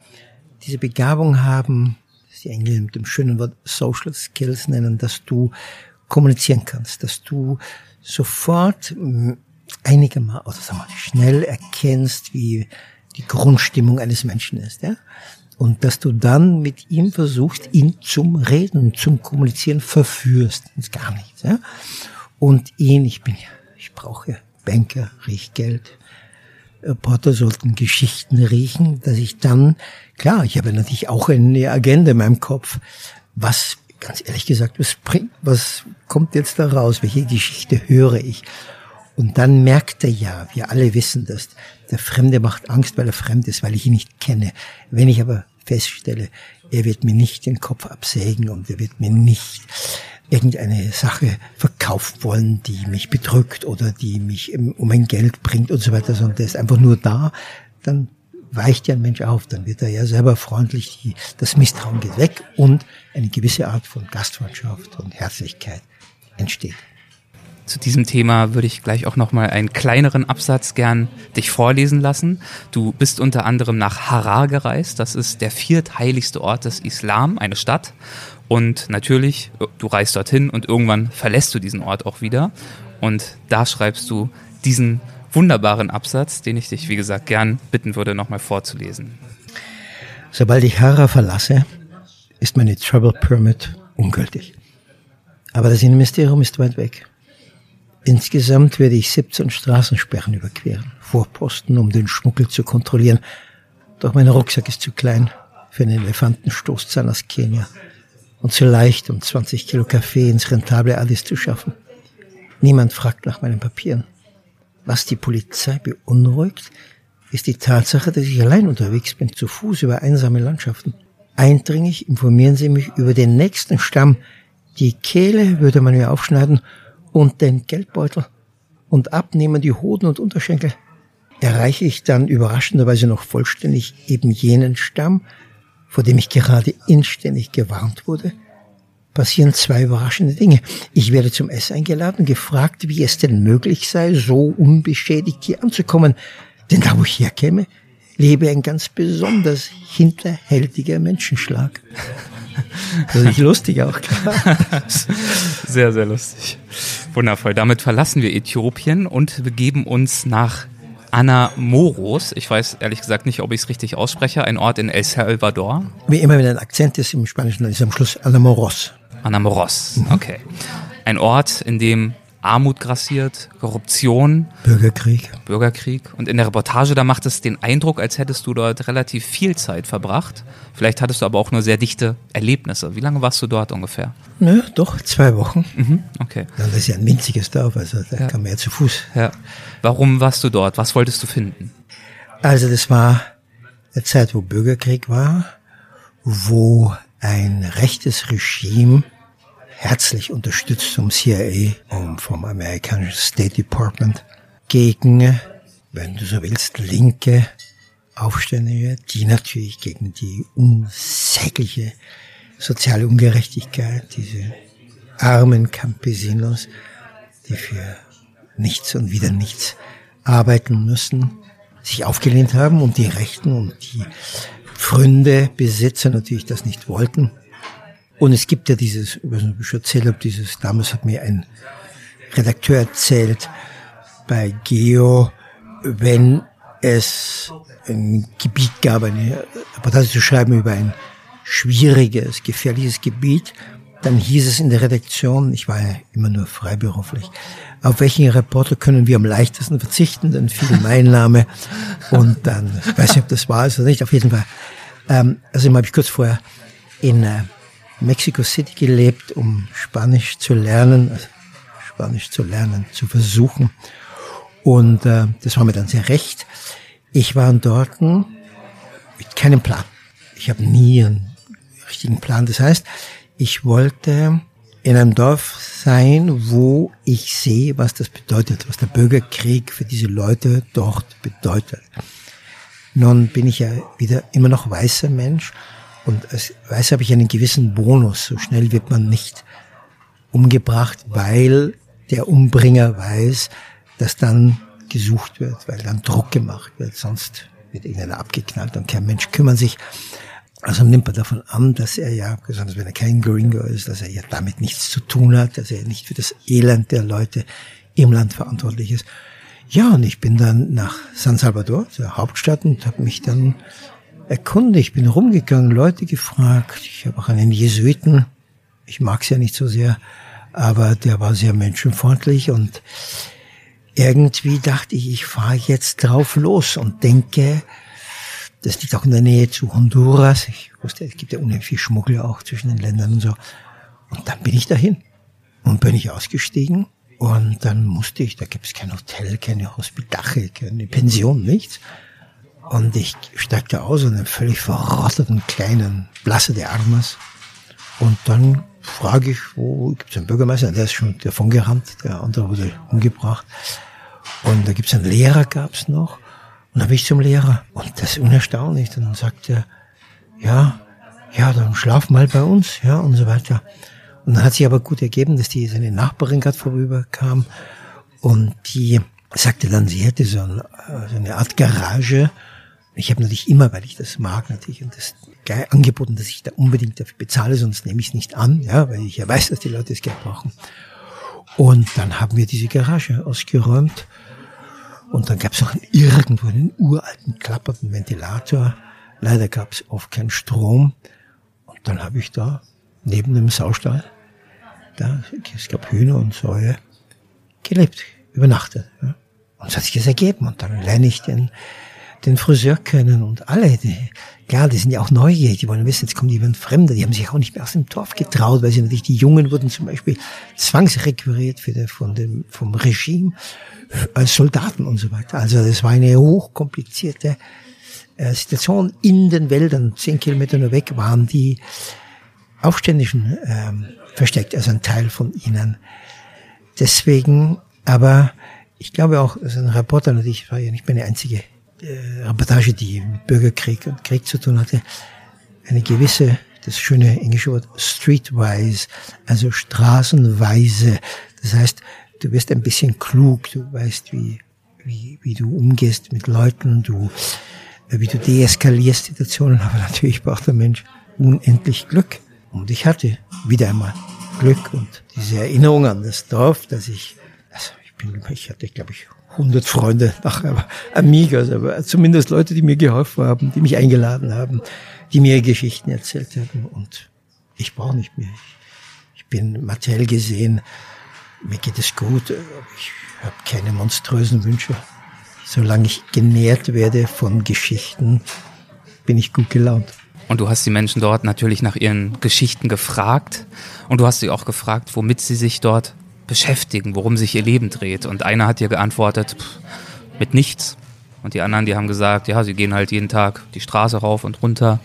diese Begabung haben, das die Engel mit dem schönen Wort Social Skills nennen, dass du kommunizieren kannst, dass du sofort einigermaßen, oder sagen wir, schnell erkennst, wie die Grundstimmung eines Menschen ist. Ja? Und dass du dann mit ihm versuchst, ihn zum Reden, zum Kommunizieren verführst. Ist gar nichts. Ja? Und ihn, ich bin ja, ich brauche Banker, riech Geld. Reporter sollten Geschichten riechen, dass ich dann, klar, ich habe natürlich auch eine Agenda in meinem Kopf. Was, ganz ehrlich gesagt, was bringt, was kommt jetzt da raus? Welche Geschichte höre ich? Und dann merkt er ja, wir alle wissen das, der Fremde macht Angst, weil er fremd ist, weil ich ihn nicht kenne. Wenn ich aber feststelle, er wird mir nicht den Kopf absägen und er wird mir nicht irgendeine Sache verkaufen wollen, die mich bedrückt oder die mich um ein Geld bringt und so weiter, sondern der ist einfach nur da, dann weicht ja ein Mensch auf, dann wird er ja selber freundlich, die, das Misstrauen geht weg und eine gewisse Art von Gastfreundschaft und Herzlichkeit entsteht. Zu diesem Thema würde ich gleich auch noch mal einen kleineren Absatz gern dich vorlesen lassen. Du bist unter anderem nach Harar gereist. Das ist der viertheiligste Ort des Islam, eine Stadt. Und natürlich, du reist dorthin und irgendwann verlässt du diesen Ort auch wieder. Und da schreibst du diesen wunderbaren Absatz, den ich dich, wie gesagt, gern bitten würde, nochmal vorzulesen. Sobald ich Hara verlasse, ist meine Travel Permit ungültig. Aber das Innenministerium ist weit weg. Insgesamt werde ich 17 Straßensperren überqueren, Vorposten, um den Schmuggel zu kontrollieren. Doch mein Rucksack ist zu klein für einen Elefantenstoßzahn aus Kenia und zu leicht, um 20 Kilo Kaffee ins rentable Addis zu schaffen. Niemand fragt nach meinen Papieren. Was die Polizei beunruhigt, ist die Tatsache, dass ich allein unterwegs bin, zu Fuß über einsame Landschaften. Eindringlich informieren sie mich über den nächsten Stamm. Die Kehle würde man mir aufschneiden und den Geldbeutel und abnehmen die Hoden und Unterschenkel. Erreiche ich dann überraschenderweise noch vollständig eben jenen Stamm, vor dem ich gerade inständig gewarnt wurde, passieren zwei überraschende Dinge. Ich werde zum Essen eingeladen, gefragt, wie es denn möglich sei, so unbeschädigt hier anzukommen. Denn da, wo ich herkäme, lebe ein ganz besonders hinterhältiger Menschenschlag. [LAUGHS] Das ist lustig auch, klar. [LAUGHS] Sehr, sehr lustig. Wundervoll. Damit verlassen wir Äthiopien und begeben uns nach Anamoros. Ich weiß ehrlich gesagt nicht, ob ich es richtig ausspreche. Ein Ort in El Salvador. Wie immer, wenn ein Akzent ist im Spanischen, dann ist am Schluss Anamoros. Anamoros, okay. Ein Ort, in dem Armut grassiert, Korruption. Bürgerkrieg. Bürgerkrieg. Und in der Reportage, da macht es den Eindruck, als hättest du dort relativ viel Zeit verbracht. Vielleicht hattest du aber auch nur sehr dichte Erlebnisse. Wie lange warst du dort ungefähr? Ne, doch, zwei Wochen. Mhm, okay. das ist ja ein winziges Dorf, also da ja. kann man ja zu Fuß. Ja. Warum warst du dort? Was wolltest du finden? Also das war eine Zeit, wo Bürgerkrieg war, wo ein rechtes Regime herzlich unterstützt vom CIA und vom amerikanischen State Department gegen, wenn du so willst, linke Aufstände, die natürlich gegen die unsägliche soziale Ungerechtigkeit, diese armen Campesinos, die für nichts und wieder nichts arbeiten müssen, sich aufgelehnt haben und die Rechten und die Pfründe Besitzer natürlich das nicht wollten. Und es gibt ja dieses, ich weiß nicht, ob ich schon erzählt habe, dieses, damals hat mir ein Redakteur erzählt, bei Geo, wenn es ein Gebiet gab, eine Reportage zu schreiben über ein schwieriges, gefährliches Gebiet, dann hieß es in der Redaktion, ich war ja immer nur freiberuflich, auf welchen Reporter können wir am leichtesten verzichten, dann fiel mein Name und dann, ich weiß nicht, ob das war oder nicht, auf jeden Fall. Ähm, also habe ich kurz vorher in äh, Mexico City gelebt, um Spanisch zu lernen, also Spanisch zu lernen, zu versuchen. Und äh, das war mir dann sehr recht. Ich war dort mit keinem Plan. Ich habe nie einen richtigen Plan. Das heißt, ich wollte in einem Dorf sein, wo ich sehe, was das bedeutet, was der Bürgerkrieg für diese Leute dort bedeutet. Nun bin ich ja wieder immer noch weißer Mensch und als Weißer habe ich einen gewissen Bonus. So schnell wird man nicht umgebracht, weil der Umbringer weiß, dass dann gesucht wird, weil dann Druck gemacht wird, sonst wird irgendeiner abgeknallt und kein Mensch kümmert sich. Also nimmt man davon an, dass er ja, besonders wenn er kein Gringo ist, dass er ja damit nichts zu tun hat, dass er nicht für das Elend der Leute im Land verantwortlich ist. Ja, und ich bin dann nach San Salvador, der Hauptstadt, und habe mich dann erkundigt, bin rumgegangen, Leute gefragt. Ich habe auch einen Jesuiten, ich mag es ja nicht so sehr, aber der war sehr menschenfreundlich und irgendwie dachte ich, ich fahre jetzt drauf los und denke, das liegt auch in der Nähe zu Honduras. Ich wusste, es gibt ja unheimlich viel Schmuggel auch zwischen den Ländern und so. Und dann bin ich dahin und bin ich ausgestiegen und dann musste ich, da gibt es kein Hotel, keine Hospitache, keine Pension, nichts. Und ich steigte aus und einen völlig verrotteten kleinen Blasse de Armas. Und dann frage ich, wo gibt es einen Bürgermeister? Der ist schon davon gerannt, der andere wurde umgebracht. Und da gibt es einen Lehrer, gab's noch. Und dann bin ich zum Lehrer. Und das ist unerstaunlich. Und dann sagt er, ja, ja, dann schlaf mal bei uns, ja, und so weiter. Und dann hat sich aber gut ergeben, dass die seine Nachbarin gerade vorüberkam und die sagte dann, sie hätte so, so eine Art Garage. Ich habe natürlich immer, weil ich das mag natürlich und das geil angeboten, dass ich da unbedingt dafür bezahle, sonst nehme ich es nicht an, ja, weil ich ja weiß, dass die Leute das Geld brauchen. Und dann haben wir diese Garage ausgeräumt und dann gab es auch irgendwo einen uralten, klappernden Ventilator. Leider gab es oft keinen Strom. Und dann habe ich da neben dem Saustall, da, es gab Hühner und Säue, gelebt, übernachtet. Ja. Und es hat sich das ergeben. Und dann lerne ich den, den Friseur kennen und alle. Die, klar, die sind ja auch neugierig, die wollen wissen, jetzt kommt jemand Fremder. Die haben sich auch nicht mehr aus dem Dorf getraut, weil sie natürlich, die Jungen wurden zum Beispiel zwangsrequiriert den, von dem, vom Regime als Soldaten und so weiter. Also das war eine hochkomplizierte äh, Situation in den Wäldern. Zehn Kilometer nur weg waren die Aufständischen ähm, versteckt, also ein Teil von ihnen. Deswegen, aber ich glaube auch, also ein Reporter natürlich war ja nicht meine einzige äh, Reportage, die Bürgerkrieg und Krieg zu tun hatte, eine gewisse, das schöne englische Wort streetwise, also straßenweise. Das heißt, du wirst ein bisschen klug, du weißt, wie, wie, wie du umgehst mit Leuten, du, wie du deeskalierst Situationen, [LAUGHS] aber natürlich braucht der Mensch unendlich Glück. Und ich hatte wieder einmal Glück und diese Erinnerung an das Dorf, dass ich, also ich bin, ich hatte, glaube ich, 100 Freunde, ach, aber Amigas, aber zumindest Leute, die mir geholfen haben, die mich eingeladen haben, die mir Geschichten erzählt haben und ich brauche nicht mehr. Ich, ich bin materiell gesehen mir geht es gut, ich habe keine monströsen Wünsche. Solange ich genährt werde von Geschichten, bin ich gut gelaunt. Und du hast die Menschen dort natürlich nach ihren Geschichten gefragt und du hast sie auch gefragt, womit sie sich dort beschäftigen, worum sich ihr Leben dreht. Und einer hat dir geantwortet, pff, mit nichts. Und die anderen, die haben gesagt, ja, sie gehen halt jeden Tag die Straße rauf und runter.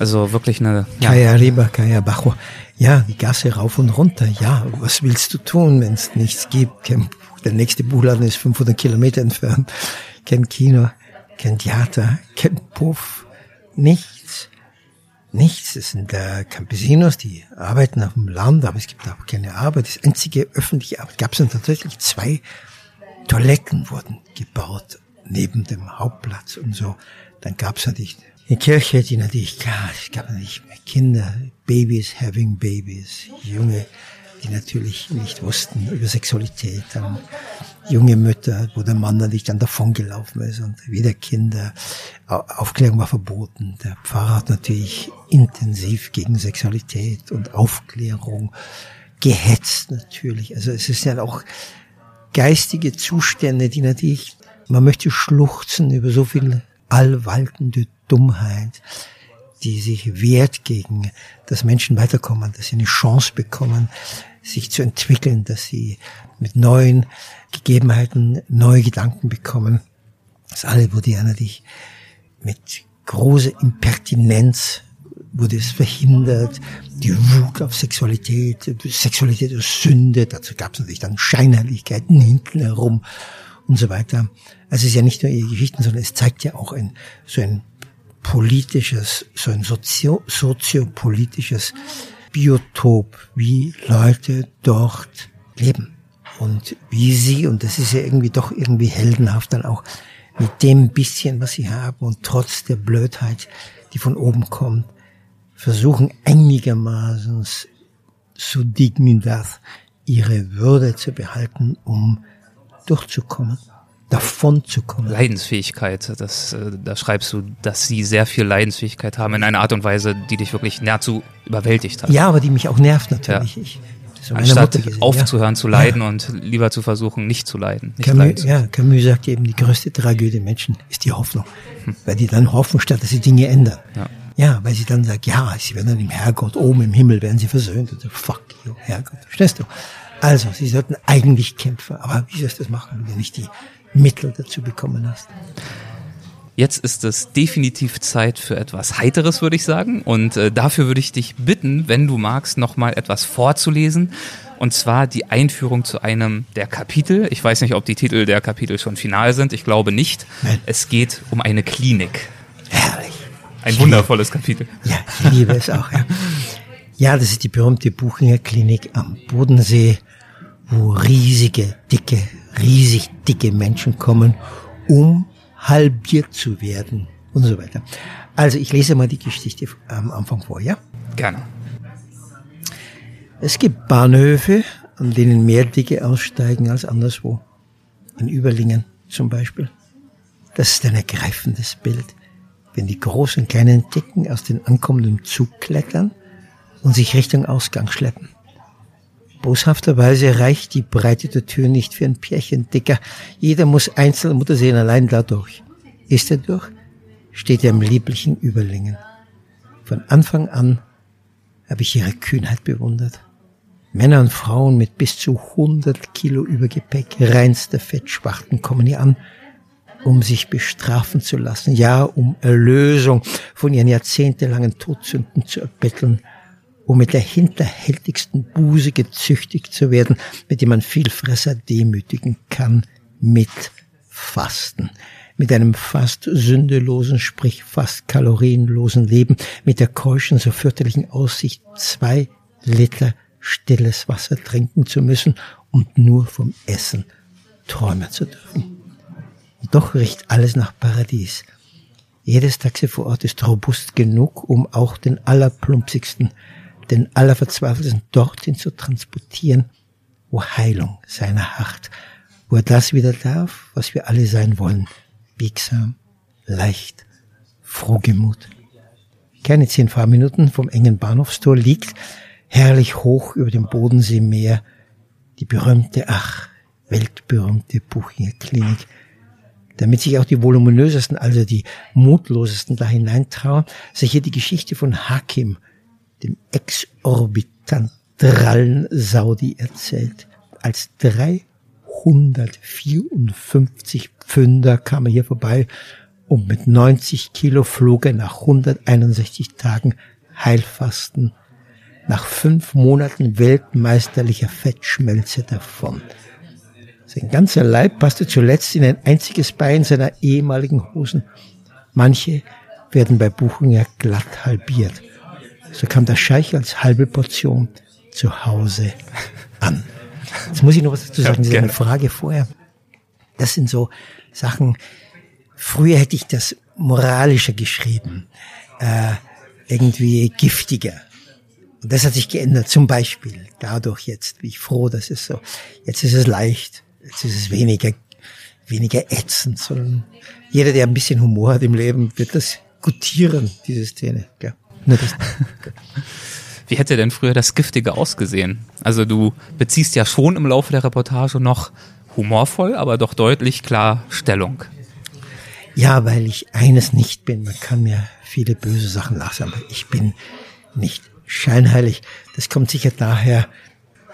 Also wirklich eine. Ja. Kaya Riba, Kaya Bajo. Ja, die Gasse rauf und runter. Ja, was willst du tun, wenn es nichts gibt? Der nächste Buchladen ist 500 Kilometer entfernt. Kein Kino, kein Theater, kein Puff. Nichts. Nichts. Es sind äh, Campesinos, die arbeiten auf dem Land, aber es gibt auch keine Arbeit. Das einzige öffentliche Arbeit gab es dann tatsächlich zwei Toiletten wurden gebaut neben dem Hauptplatz und so. Dann gab es natürlich eine Kirche, die natürlich, klar, es gab natürlich Kinder, Babys having Babies, Junge, die natürlich nicht wussten über Sexualität, dann junge Mütter, wo der Mann natürlich dann davongelaufen ist und wieder Kinder. Aufklärung war verboten. Der Pfarrer hat natürlich intensiv gegen Sexualität und Aufklärung gehetzt natürlich. Also es ist ja auch geistige Zustände, die natürlich, man möchte schluchzen über so viel allwaltende Dummheit, die sich wehrt gegen, dass Menschen weiterkommen, dass sie eine Chance bekommen, sich zu entwickeln, dass sie mit neuen Gegebenheiten neue Gedanken bekommen. Das alle wurde ja natürlich mit großer Impertinenz wurde es verhindert. Die Wut auf Sexualität, Sexualität als Sünde, dazu gab es natürlich dann Scheinheiligkeiten hinten herum und so weiter. Also es ist ja nicht nur ihre Geschichten, sondern es zeigt ja auch ein, so ein politisches, so ein sozio, soziopolitisches Biotop, wie Leute dort leben und wie sie, und das ist ja irgendwie doch irgendwie heldenhaft dann auch, mit dem bisschen, was sie haben und trotz der Blödheit, die von oben kommt, versuchen einigermaßen zu Dignidad ihre Würde zu behalten, um durchzukommen, davon zu kommen. Leidensfähigkeit, das, äh, da schreibst du, dass sie sehr viel Leidensfähigkeit haben in einer Art und Weise, die dich wirklich nahezu überwältigt hat. Ja, aber die mich auch nervt natürlich. Ja. Ich, Anstatt gesehen, aufzuhören ja. zu leiden ja. und lieber zu versuchen, nicht zu leiden. Nicht Camus, ja, Camus sagt eben, die größte Tragödie der Menschen ist die Hoffnung. Hm. Weil die dann hoffen, statt dass sie Dinge ändern. Ja. ja, weil sie dann sagt, ja, sie werden dann im Herrgott, oben im Himmel werden sie versöhnt. Und so, fuck you, Herrgott. Verstehst du? Also, sie sollten eigentlich kämpfen. Aber wie sollst du das machen, wenn du nicht die Mittel dazu bekommen hast? Jetzt ist es definitiv Zeit für etwas Heiteres, würde ich sagen. Und äh, dafür würde ich dich bitten, wenn du magst, nochmal etwas vorzulesen. Und zwar die Einführung zu einem der Kapitel. Ich weiß nicht, ob die Titel der Kapitel schon final sind. Ich glaube nicht. Nein. Es geht um eine Klinik. Herrlich. Ein ich wundervolles liebe, Kapitel. Ja, ich liebe es auch. Ja. ja, das ist die berühmte Buchinger Klinik am Bodensee, wo riesige, dicke, riesig dicke Menschen kommen, um halbiert zu werden und so weiter. Also ich lese mal die Geschichte am Anfang vor, ja? Gerne. Es gibt Bahnhöfe, an denen mehr Dicke aussteigen als anderswo. In Überlingen zum Beispiel. Das ist ein ergreifendes Bild, wenn die großen kleinen Dicken aus den ankommenden Zug klettern und sich Richtung Ausgang schleppen. Boshafterweise reicht die Breite der Tür nicht für ein Pärchen dicker. Jeder muss einzeln Mutter sehen, allein dadurch. Ist er durch, steht er im lieblichen Überlingen. Von Anfang an habe ich ihre Kühnheit bewundert. Männer und Frauen mit bis zu 100 Kilo Übergepäck, reinster Fettschwachten kommen hier an, um sich bestrafen zu lassen, ja, um Erlösung von ihren jahrzehntelangen Todsünden zu erbetteln um mit der hinterhältigsten Buse gezüchtigt zu werden, mit dem man Vielfresser demütigen kann, mit Fasten. Mit einem fast sündelosen, sprich fast kalorienlosen Leben, mit der keuschen, so fürchterlichen Aussicht, zwei Liter stilles Wasser trinken zu müssen und nur vom Essen träumen zu dürfen. Und doch riecht alles nach Paradies. Jedes Taxi vor Ort ist robust genug, um auch den allerplumpsigsten den Allerverzweifelten dorthin zu transportieren, wo Heilung seiner harrt, wo er das wieder darf, was wir alle sein wollen, biegsam, leicht, frohgemut. Keine zehn Fahrminuten vom engen Bahnhofstor liegt, herrlich hoch über dem Bodenseemeer, die berühmte, ach, weltberühmte Buchinger Klinik, damit sich auch die voluminösesten, also die mutlosesten da hineintrauen, sei hier die Geschichte von Hakim dem exorbitant drallen Saudi erzählt. Als 354 Pfünder kam er hier vorbei und mit 90 Kilo flog er nach 161 Tagen Heilfasten nach fünf Monaten weltmeisterlicher Fettschmelze davon. Sein ganzer Leib passte zuletzt in ein einziges Bein seiner ehemaligen Hosen. Manche werden bei Buchung ja glatt halbiert. So kam der Scheich als halbe Portion zu Hause an. Jetzt muss ich noch was dazu sagen, ja, das ist eine Frage vorher. Das sind so Sachen, früher hätte ich das moralischer geschrieben, äh, irgendwie giftiger. Und das hat sich geändert, zum Beispiel dadurch jetzt, bin ich froh, dass es so, jetzt ist es leicht, jetzt ist es weniger, weniger ätzend, sondern jeder, der ein bisschen Humor hat im Leben, wird das gutieren, diese Szene. Gell? Ne, [LAUGHS] Wie hätte denn früher das Giftige ausgesehen? Also du beziehst ja schon im Laufe der Reportage noch humorvoll, aber doch deutlich klar Stellung. Ja, weil ich eines nicht bin. Man kann mir viele böse Sachen nachsagen, aber ich bin nicht scheinheilig. Das kommt sicher daher,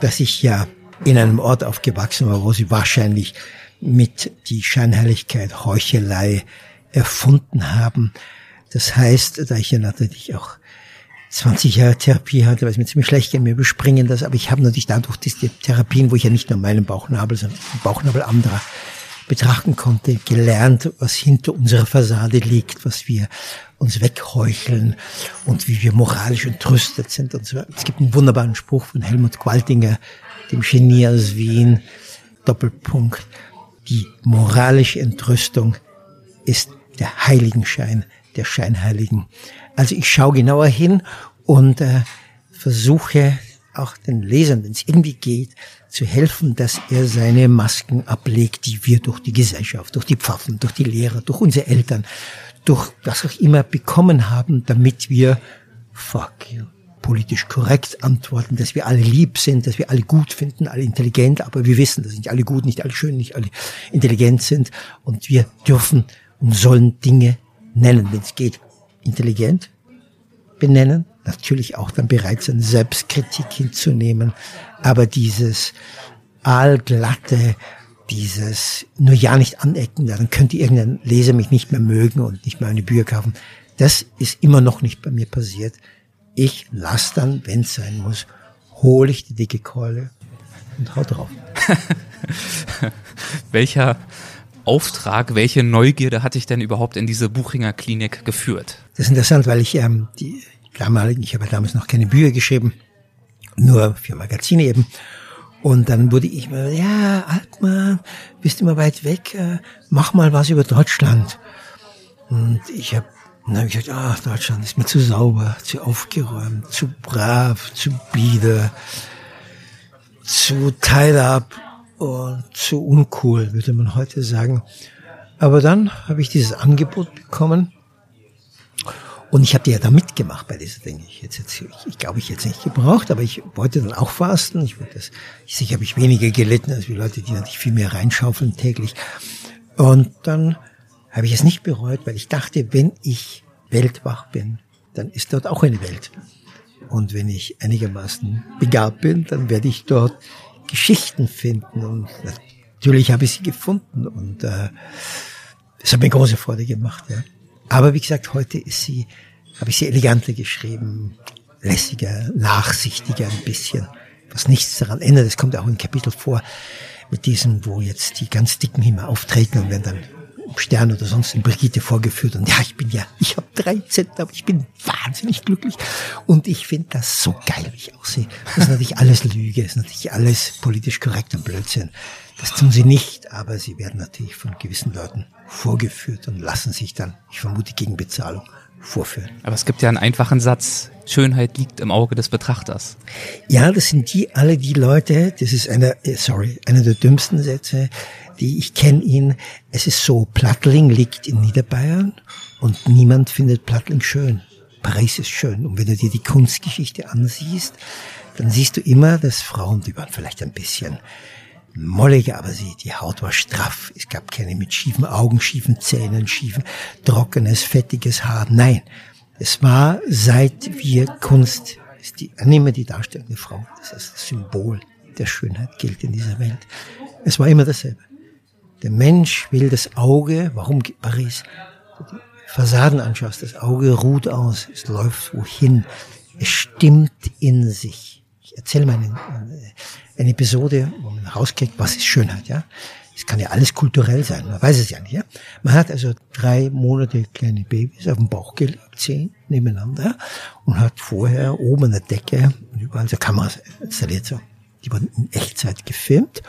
dass ich ja in einem Ort aufgewachsen war, wo sie wahrscheinlich mit die Scheinheiligkeit, Heuchelei erfunden haben. Das heißt, da ich ja natürlich auch 20 Jahre Therapie hatte, weil es mir ziemlich schlecht ging, wir überspringen das, aber ich habe natürlich dadurch diese Therapien, wo ich ja nicht nur meinen Bauchnabel, sondern den Bauchnabel anderer betrachten konnte, gelernt, was hinter unserer Fassade liegt, was wir uns wegheucheln und wie wir moralisch entrüstet sind und so. Es gibt einen wunderbaren Spruch von Helmut Qualtinger, dem Genie aus Wien, Doppelpunkt. Die moralische Entrüstung ist der Heiligenschein der Scheinheiligen. Also ich schaue genauer hin und äh, versuche auch den Lesern, wenn es irgendwie geht, zu helfen, dass er seine Masken ablegt, die wir durch die Gesellschaft, durch die Pfaffen, durch die Lehrer, durch unsere Eltern, durch was auch immer bekommen haben, damit wir fuck you, politisch korrekt antworten, dass wir alle lieb sind, dass wir alle gut finden, alle intelligent, aber wir wissen, dass nicht alle gut, nicht alle schön, nicht alle intelligent sind und wir dürfen und sollen Dinge nennen, wenn es geht. Intelligent benennen, natürlich auch dann bereit sein, Selbstkritik hinzunehmen, aber dieses allglatte, dieses nur ja nicht anecken, dann könnte irgendein Leser mich nicht mehr mögen und nicht mehr eine Bücher kaufen. Das ist immer noch nicht bei mir passiert. Ich lass dann, wenn es sein muss, hole ich die dicke Keule und hau drauf. [LAUGHS] Welcher Auftrag, welche Neugierde hat dich denn überhaupt in diese Buchinger Klinik geführt? Das ist interessant, weil ich ähm, die damaligen, ich habe damals noch keine Bücher geschrieben, nur für Magazine eben. Und dann wurde ich mal, ja, Altmann, bist immer weit weg, äh, mach mal was über Deutschland. Und ich habe dann habe ich gesagt, ah, Deutschland ist mir zu sauber, zu aufgeräumt, zu brav, zu bieder, zu teil-up und zu uncool, würde man heute sagen. Aber dann habe ich dieses Angebot bekommen und ich habe ja da mitgemacht bei dieser Dinge. Ich, jetzt, jetzt, ich, glaube, ich jetzt nicht gebraucht, aber ich wollte dann auch fasten. Ich wollte das, ich, sicher habe ich weniger gelitten als die Leute, die natürlich viel mehr reinschaufeln täglich. Und dann habe ich es nicht bereut, weil ich dachte, wenn ich weltwach bin, dann ist dort auch eine Welt. Und wenn ich einigermaßen begabt bin, dann werde ich dort Geschichten finden. Und natürlich habe ich sie gefunden und äh, es hat mir große Freude gemacht. Ja. Aber wie gesagt, heute ist sie, habe ich sie eleganter geschrieben, lässiger, nachsichtiger ein bisschen, was nichts daran ändert. Es kommt auch ein Kapitel vor mit diesem, wo jetzt die ganz Dicken immer auftreten und werden dann Stern oder sonst in Brigitte vorgeführt und ja, ich bin ja, ich habe 13, aber ich bin wahnsinnig glücklich und ich finde das so geil, wie ich aussehe. Das ist natürlich alles Lüge, ist natürlich alles politisch korrekt und Blödsinn. Das tun sie nicht, aber sie werden natürlich von gewissen Leuten vorgeführt und lassen sich dann, ich vermute, gegen Bezahlung vorführen. Aber es gibt ja einen einfachen Satz. Schönheit liegt im Auge des Betrachters. Ja, das sind die, alle die Leute, das ist einer, äh, sorry, einer der dümmsten Sätze, die ich kenne ihn. Es ist so, Plattling liegt in Niederbayern und niemand findet Plattling schön. Paris ist schön. Und wenn du dir die Kunstgeschichte ansiehst, dann siehst du immer, dass Frauen, die waren vielleicht ein bisschen molliger, aber sie, die Haut war straff. Es gab keine mit schiefen Augen, schiefen Zähnen, schiefen, trockenes, fettiges Haar. Nein, es war, seit wir Kunst, ist die, nehme die Darstellung der Frau, das ist das Symbol der Schönheit gilt in dieser Welt. Es war immer dasselbe. Der Mensch will das Auge, warum Paris? Die Fassaden anschaust, das Auge ruht aus, es läuft wohin, es stimmt in sich. Ich erzähle mal eine, eine Episode, wo man rauskriegt, was ist Schönheit, ja? Es kann ja alles kulturell sein, man weiß es ja nicht, ja? Man hat also drei Monate kleine Babys auf dem Bauch gelegt, zehn nebeneinander, und hat vorher oben an der Decke überall so Kameras installiert, so. Die wurden in Echtzeit gefilmt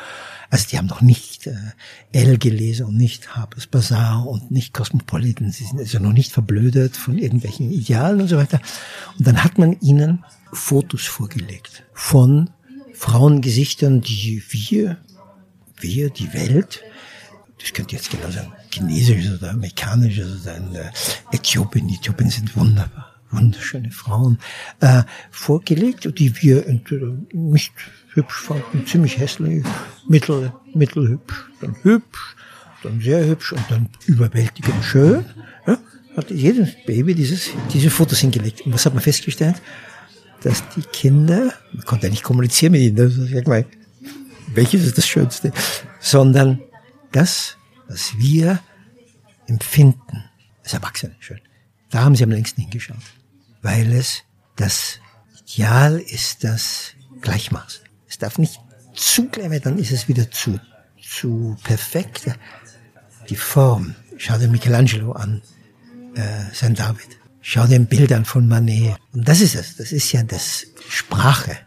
also die haben noch nicht äh, Elle gelesen und nicht Harper's Bazaar und nicht Cosmopolitan. Sie sind also noch nicht verblödet von irgendwelchen Idealen und so weiter. Und dann hat man ihnen Fotos vorgelegt von Frauengesichtern, die wir, wir, die Welt, das könnte jetzt genau sein, chinesisch oder amerikanisch oder sein, äh, Äthiopien. Äthiopien sind wunderbar, wunderschöne Frauen, äh, vorgelegt, die wir entweder nicht hübsch fanden, ziemlich hässlich, mittel, mittelhübsch, dann hübsch, dann sehr hübsch und dann überwältigend schön. Ja, hat jedes Baby dieses, diese Fotos hingelegt. Und was hat man festgestellt? Dass die Kinder, man konnte ja nicht kommunizieren mit ihnen, also sag mal, welches ist das Schönste, sondern das, was wir empfinden, als Erwachsene schön. Da haben sie am längsten hingeschaut, weil es Das Ideal ist das Gleichmaß. Es darf nicht zu clever, dann ist es wieder zu, zu perfekt. Die Form. Schau dir Michelangelo an, äh, sein David. Schau dir Bildern von Manet. Und das ist es. Das ist ja das Sprache.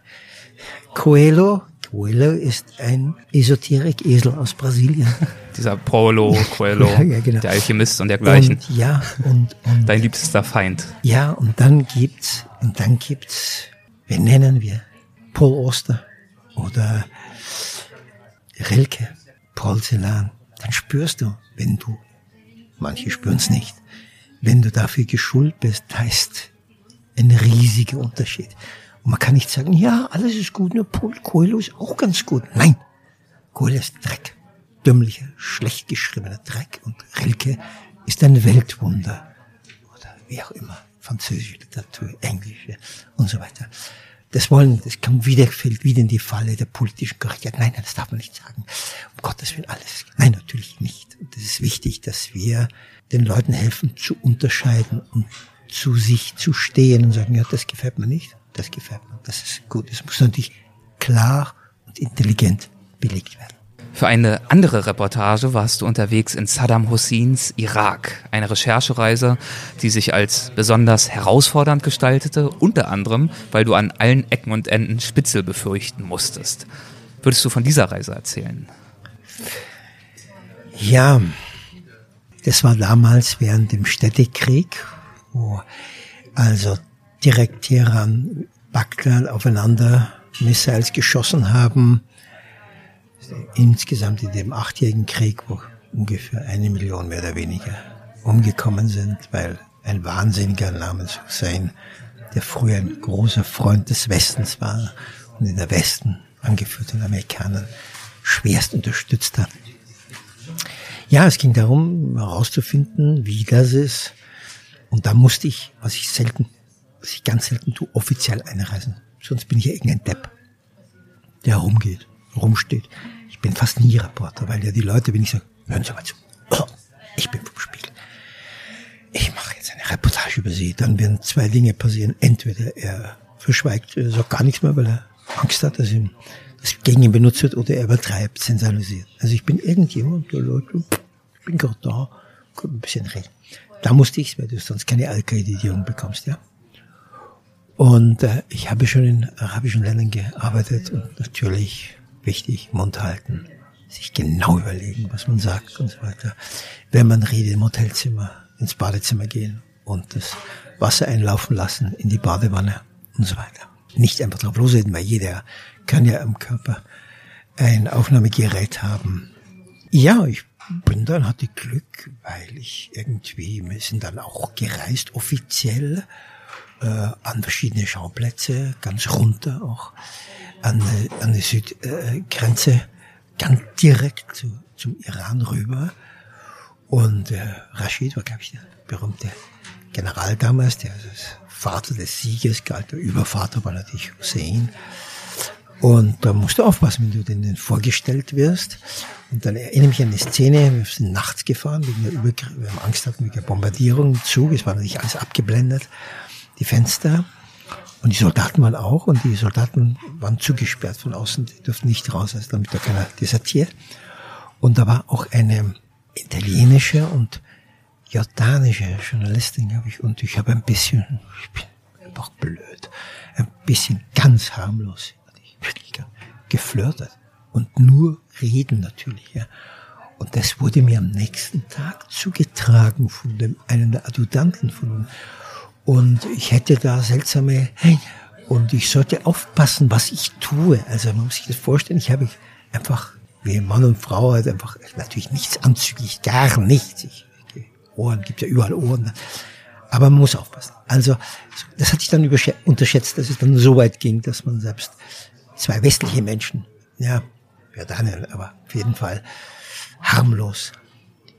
Coelho, Coelho ist ein Esoterik-Esel aus Brasilien. [LAUGHS] Dieser Paulo Coelho, ja, ja, genau. der Alchemist und dergleichen. Und, ja, und, und. Dein liebster Feind. Ja, und dann gibt's, und dann gibt's, wen nennen wir? Paul Oster oder Rilke, Porzellan. Dann spürst du, wenn du, manche spüren's nicht, wenn du dafür geschult bist, heißt ein riesiger Unterschied. Und man kann nicht sagen, ja, alles ist gut, nur Paul Coelho ist auch ganz gut. Nein, Coelho ist Dreck. Dümmlicher, schlecht geschriebener Dreck. Und Rilke ist ein Weltwunder. Oder wie auch immer. Französische Literatur, englische und so weiter. Das wollen, das kommt wieder, fällt wieder in die Falle der politischen Korrektheit. Nein, das darf man nicht sagen. Um Gottes Willen alles. Nein, natürlich nicht. Und es ist wichtig, dass wir den Leuten helfen zu unterscheiden und zu sich zu stehen und sagen, ja, das gefällt mir nicht das gefällt mir, das ist gut. Es muss natürlich klar und intelligent belegt werden. Für eine andere Reportage warst du unterwegs in Saddam Husseins Irak. Eine Recherchereise, die sich als besonders herausfordernd gestaltete, unter anderem, weil du an allen Ecken und Enden Spitzel befürchten musstest. Würdest du von dieser Reise erzählen? Ja, das war damals während dem Städtekrieg, wo also direkt Teheran, Bagdad aufeinander Missiles geschossen haben. Insgesamt in dem achtjährigen Krieg, wo ungefähr eine Million mehr oder weniger umgekommen sind, weil ein Wahnsinniger namens Hussein, der früher ein großer Freund des Westens war und in der Westen, angeführt von Amerikanern, schwerst unterstützt hat. Ja, es ging darum, herauszufinden, wie das ist. Und da musste ich, was ich selten was ich ganz selten tue, offiziell einreisen. Sonst bin ich ja irgendein Depp, der rumgeht, rumsteht. Ich bin fast nie Reporter, weil ja die Leute, wenn ich sage, hören Sie mal zu, [CLEARS THROAT] ich bin vom Spiegel. Ich mache jetzt eine Reportage über Sie. Dann werden zwei Dinge passieren. Entweder er verschweigt, er sagt gar nichts mehr, weil er Angst hat, dass ihm das gegen ihn benutzt wird, oder er übertreibt, sensationalisiert. Also ich bin irgendjemand, der Leute, ich bin gerade da, kann ein bisschen reden. Da musste ich, weil du sonst keine Akkreditierung bekommst, ja. Und äh, ich habe schon in arabischen Ländern gearbeitet und natürlich wichtig, Mund halten, sich genau überlegen, was man sagt und so weiter. Wenn man redet im Hotelzimmer, ins Badezimmer gehen und das Wasser einlaufen lassen in die Badewanne und so weiter. Nicht einfach drauf losreden, weil jeder kann ja am Körper ein Aufnahmegerät haben. Ja, ich bin dann, hatte Glück, weil ich irgendwie, wir sind dann auch gereist, offiziell, äh, an verschiedene Schauplätze, ganz runter auch an, an die Südgrenze, ganz direkt zu, zum Iran rüber. Und äh, Rashid war, glaube ich, der berühmte General damals, der als Vater des Sieges galt, der Übervater war natürlich Hussein. Und da musst du aufpassen, wenn du denen vorgestellt wirst. Und dann erinnere mich an eine Szene, wir sind nachts gefahren, wegen der Übergriff, wir haben Angst hatten wegen der Bombardierung Zug, es war natürlich alles abgeblendet die Fenster. Und die Soldaten waren auch, und die Soldaten waren zugesperrt von außen, die durften nicht raus, also damit da keiner desertiert. Und da war auch eine italienische und jordanische Journalistin, glaube ich, und ich habe ein bisschen, ich bin einfach blöd, ein bisschen ganz harmlos, geflirtet. Und nur reden natürlich, ja. Und das wurde mir am nächsten Tag zugetragen von dem, einen der Adjutanten von und ich hätte da seltsame, und ich sollte aufpassen, was ich tue. Also man muss sich das vorstellen, ich habe einfach, wie Mann und Frau, halt einfach natürlich nichts anzüglich, gar nichts. Ich, Ohren, gibt ja überall Ohren. Aber man muss aufpassen. Also, das hatte ich dann unterschätzt, dass es dann so weit ging, dass man selbst zwei westliche Menschen, ja, ja Daniel, aber auf jeden Fall harmlos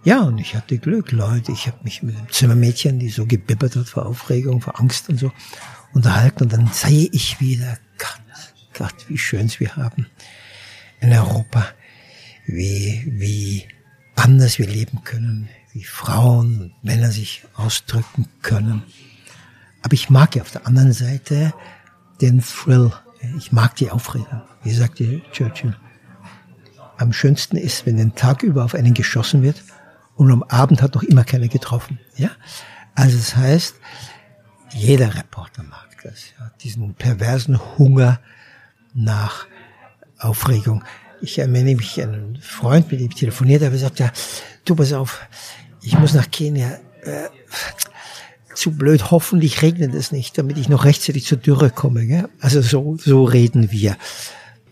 ja, und ich hatte Glück, Leute. Ich habe mich mit dem Zimmermädchen, die so gebibbert hat vor Aufregung, vor Angst und so, unterhalten. Und dann sehe ich wieder, Gott, Gott, wie schön's wir haben in Europa, wie, wie anders wir leben können, wie Frauen und Männer sich ausdrücken können. Aber ich mag ja auf der anderen Seite den Thrill. Ich mag die Aufregung. Wie sagte Churchill? Am schönsten ist, wenn den Tag über auf einen geschossen wird und am Abend hat noch immer keiner getroffen. Ja? Also das heißt, jeder Reporter mag das, ja, diesen perversen Hunger nach Aufregung. Ich erinnere mich an einen Freund, mit dem ich telefoniert habe, sagt ja, du pass auf, ich muss nach Kenia. Äh, zu blöd, hoffentlich regnet es nicht, damit ich noch rechtzeitig zur Dürre komme. Gell? Also so, so reden wir.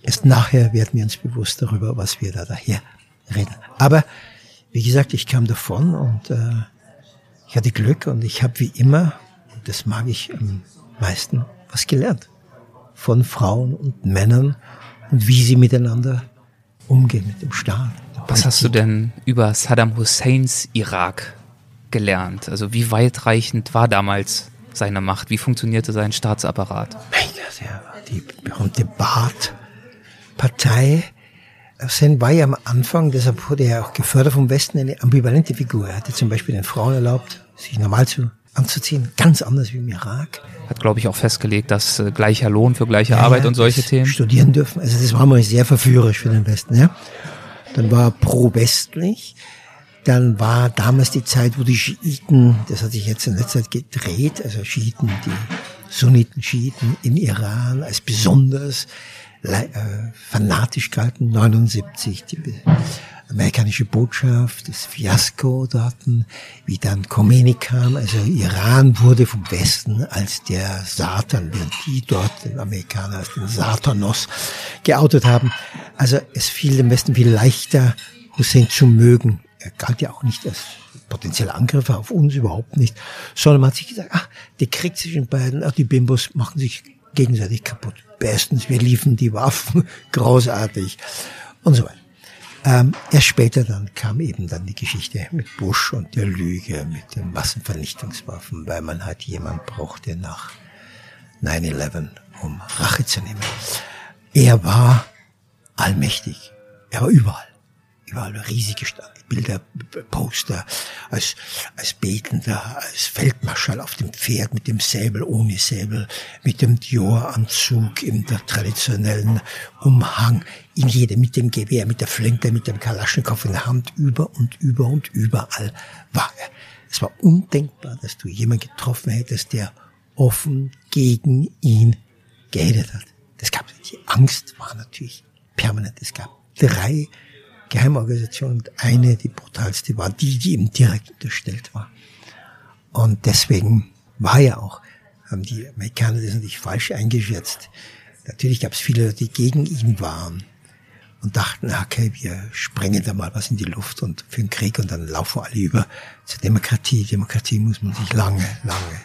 Erst nachher werden wir uns bewusst darüber, was wir da daher reden. Aber wie gesagt, ich kam davon und äh, ich hatte Glück und ich habe wie immer, und das mag ich am meisten, was gelernt. Von Frauen und Männern und wie sie miteinander umgehen mit dem Staat. Was hast du denn über Saddam Husseins Irak gelernt? Also wie weitreichend war damals seine Macht? Wie funktionierte sein Staatsapparat? Die berühmte Baath-Partei. Hussein war ja am Anfang, deshalb wurde er auch gefördert vom Westen, eine ambivalente Figur. Er hatte zum Beispiel den Frauen erlaubt, sich normal zu anzuziehen, ganz anders wie im Irak. Hat, glaube ich, auch festgelegt, dass äh, gleicher Lohn für gleiche ja, Arbeit und solche Themen. Studieren dürfen. Also das war mal sehr verführerisch für den Westen. Ja. Dann war er pro-westlich. Dann war damals die Zeit, wo die Schiiten, das hat sich jetzt in letzter Zeit gedreht, also Schiiten, die Sunniten, Schiiten in Iran als besonders äh, fanatisch galten, 79, die amerikanische Botschaft, das Fiasko dort, wie dann Khomeini kam, also Iran wurde vom Westen als der Satan, während die dort den Amerikaner als den Satanos geoutet haben. Also es fiel dem Westen viel leichter, Hussein zu mögen. Er galt ja auch nicht als potenzieller Angriff auf uns, überhaupt nicht, sondern man hat sich gesagt, ach, der Krieg zwischen beiden, ach, die Bimbos machen sich gegenseitig kaputt. Bestens, wir liefen die Waffen, [LAUGHS] großartig und so weiter. Ähm, erst später dann kam eben dann die Geschichte mit Bush und der Lüge, mit den Massenvernichtungswaffen, weil man halt jemand brauchte nach 9-11, um Rache zu nehmen. Er war allmächtig. Er war überall. Überall riesige Stadt. Bilder, Poster, als, als Betender, als Feldmarschall auf dem Pferd, mit dem Säbel, ohne Säbel, mit dem Dior-Anzug in der traditionellen Umhang, in jedem, mit dem Gewehr, mit der Flinte, mit dem Kalaschnikow in der Hand, über und über und überall war er. Es war undenkbar, dass du jemanden getroffen hättest, der offen gegen ihn geredet hat. Das gab die Angst war natürlich permanent. Es gab drei Geheimorganisation und eine, die brutalste war, die, die ihm direkt unterstellt war. Und deswegen war ja auch, haben die Amerikaner das natürlich falsch eingeschätzt. Natürlich gab es viele, die gegen ihn waren und dachten, okay, wir sprengen da mal was in die Luft und für den Krieg und dann laufen alle über zur Demokratie. Demokratie muss man sich lange, lange,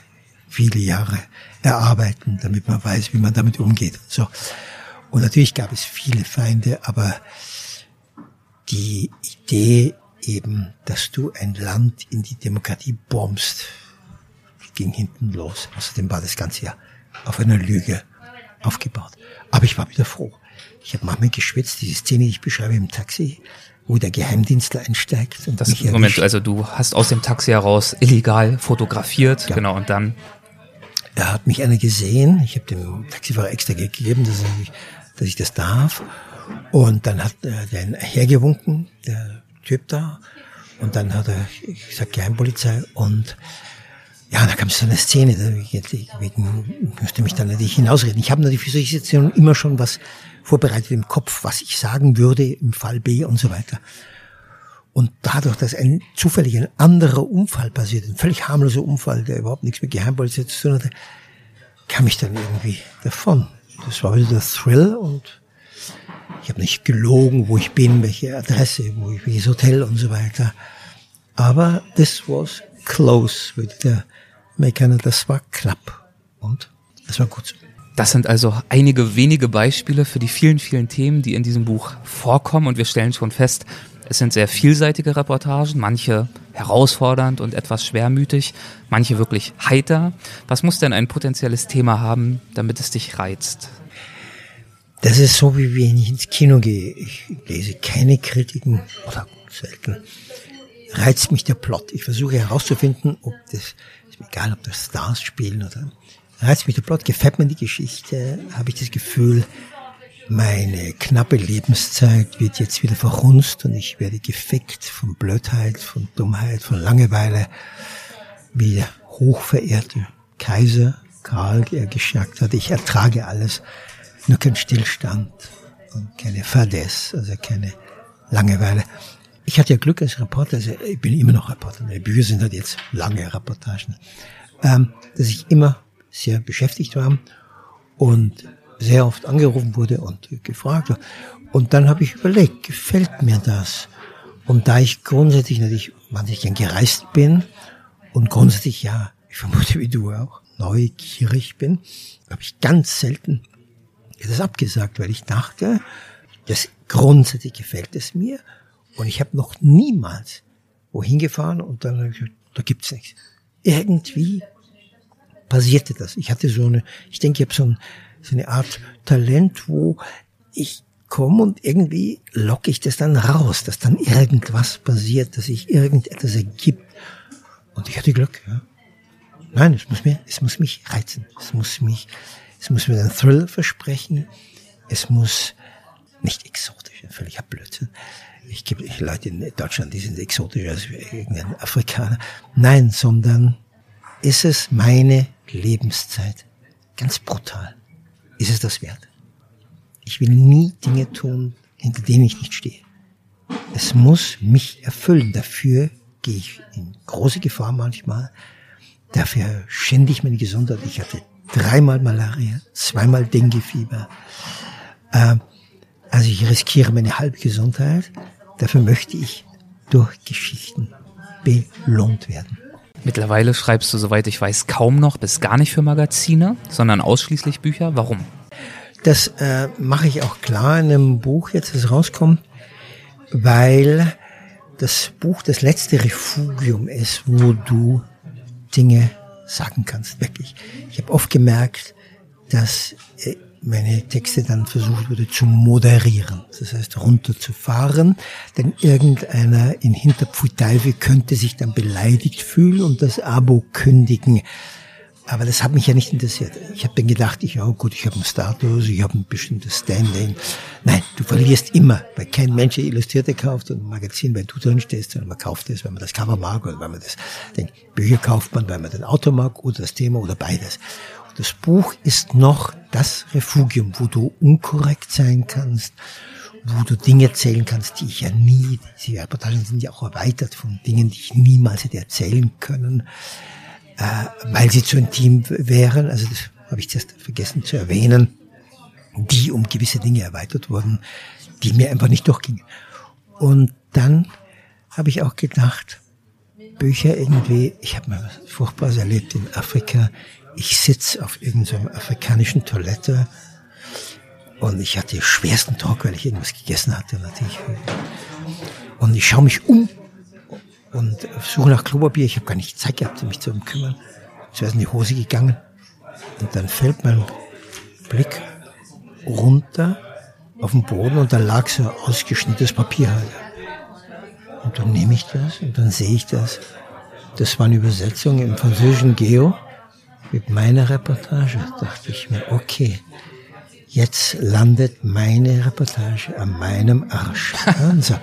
viele Jahre erarbeiten, damit man weiß, wie man damit umgeht. So. Und natürlich gab es viele Feinde, aber die Idee eben, dass du ein Land in die Demokratie bombst, ging hinten los. Außerdem war das Ganze ja auf einer Lüge aufgebaut. Aber ich war wieder froh. Ich habe manchmal geschwitzt, diese Szene, die ich beschreibe im Taxi, wo der Geheimdienstler einsteigt. Und das mich Moment, also du hast aus dem Taxi heraus illegal fotografiert, ja. genau, und dann. Da hat mich einer gesehen. Ich habe dem Taxifahrer extra gegeben, dass, ich, dass ich das darf. Und dann hat er den hergewunken, der Typ da. Und dann hat er gesagt, Geheimpolizei. Und ja, da kam so eine Szene, wegen musste mich dann natürlich hinausreden. Ich habe natürlich für solche Situationen immer schon was vorbereitet im Kopf, was ich sagen würde im Fall B und so weiter. Und dadurch, dass ein zufällig ein anderer Unfall passiert, ein völlig harmloser Unfall, der überhaupt nichts mit Geheimpolizei zu tun hatte, kam ich dann irgendwie davon. Das war wieder der Thrill und ich habe nicht gelogen, wo ich bin, welche Adresse, wo ich, welches Hotel und so weiter. Aber this was close, würde der Amerikaner, das war knapp. Und das war gut. Das sind also einige wenige Beispiele für die vielen, vielen Themen, die in diesem Buch vorkommen. Und wir stellen schon fest, es sind sehr vielseitige Reportagen, manche herausfordernd und etwas schwermütig, manche wirklich heiter. Was muss denn ein potenzielles Thema haben, damit es dich reizt? Das ist so, wie wenn ich ins Kino gehe. Ich lese keine Kritiken oder selten. Reizt mich der Plot. Ich versuche herauszufinden, ob das ist mir egal, ob das Stars spielen oder reizt mich der Plot, gefällt mir die Geschichte, habe ich das Gefühl, meine knappe Lebenszeit wird jetzt wieder verhunzt und ich werde gefickt von Blödheit, von Dummheit, von Langeweile, wie der hochverehrte Kaiser Karl er gesagt hat. Ich ertrage alles, nur kein Stillstand und keine Fadesse, also keine Langeweile. Ich hatte ja Glück als Reporter, also ich bin immer noch Reporter, meine Bücher sind halt jetzt lange Reportagen, ähm, dass ich immer sehr beschäftigt war und sehr oft angerufen wurde und gefragt. Und dann habe ich überlegt, gefällt mir das? Und da ich grundsätzlich natürlich gern gereist bin und grundsätzlich ja, ich vermute wie du auch, neugierig bin, habe ich ganz selten das abgesagt, weil ich dachte, das grundsätzlich gefällt es mir und ich habe noch niemals wohin gefahren und dann habe ich gesagt, da gibt's nichts. Irgendwie passierte das. Ich hatte so eine, ich denke, ich habe so, ein, so eine Art Talent, wo ich komme und irgendwie locke ich das dann raus, dass dann irgendwas passiert, dass sich irgendetwas ergibt. Und ich hatte Glück, ja. Nein, es muss mir, es muss mich reizen. Es muss mich, es muss mir einen Thrill versprechen. Es muss nicht exotisch, völliger Blödsinn. Ich gebe Leute in Deutschland, die sind exotischer als irgendein Afrikaner. Nein, sondern ist es meine Lebenszeit? Ganz brutal. Ist es das wert? Ich will nie Dinge tun, hinter denen ich nicht stehe. Es muss mich erfüllen. Dafür gehe ich in große Gefahr manchmal. Dafür schände ich meine Gesundheit. Ich hatte dreimal Malaria, zweimal Denguefieber. Äh, also ich riskiere meine halbe Gesundheit. Dafür möchte ich durch Geschichten belohnt werden. Mittlerweile schreibst du, soweit ich weiß, kaum noch bis gar nicht für Magazine, sondern ausschließlich Bücher. Warum? Das äh, mache ich auch klar in einem Buch, jetzt das rauskommt, weil das Buch das letzte Refugium ist, wo du Dinge sagen kannst, wirklich. Ich habe oft gemerkt, dass äh, meine Texte dann versucht wurde zu moderieren, das heißt runterzufahren, denn irgendeiner in Hinterpfuiteife könnte sich dann beleidigt fühlen und das Abo kündigen. Aber das hat mich ja nicht interessiert. Ich habe dann gedacht, ich, oh gut, ich habe einen Status, ich habe ein bestimmtes Standing. Nein, du verlierst immer, weil kein Mensch Illustrierte kauft und ein Magazin, weil du drin stehst, sondern man kauft es, weil man das Cover mag oder weil man das, den Bücher kauft man, weil man den Autor mag oder das Thema oder beides. Das Buch ist noch das Refugium, wo du unkorrekt sein kannst, wo du Dinge erzählen kannst, die ich ja nie, diese Reportagen sind ja auch erweitert von Dingen, die ich niemals hätte erzählen können, weil sie zu intim wären. Also das habe ich zuerst vergessen zu erwähnen, die um gewisse Dinge erweitert wurden, die mir einfach nicht durchgingen. Und dann habe ich auch gedacht, Bücher irgendwie, ich habe mal was Furchtbares erlebt in Afrika, ich sitze auf irgendeiner afrikanischen Toilette und ich hatte schwersten Druck, weil ich irgendwas gegessen hatte natürlich. Und ich schaue mich um und suche nach Klopapier. Ich habe gar nicht Zeit gehabt, mich zu kümmern. Zuerst in die Hose gegangen und dann fällt mein Blick runter auf den Boden und da lag so ausgeschnittenes Papier halt. Und dann nehme ich das und dann sehe ich das. Das war eine Übersetzung im französischen Geo mit meiner Reportage dachte ich mir, okay, jetzt landet meine Reportage an meinem Arsch. Und, [LAUGHS] so.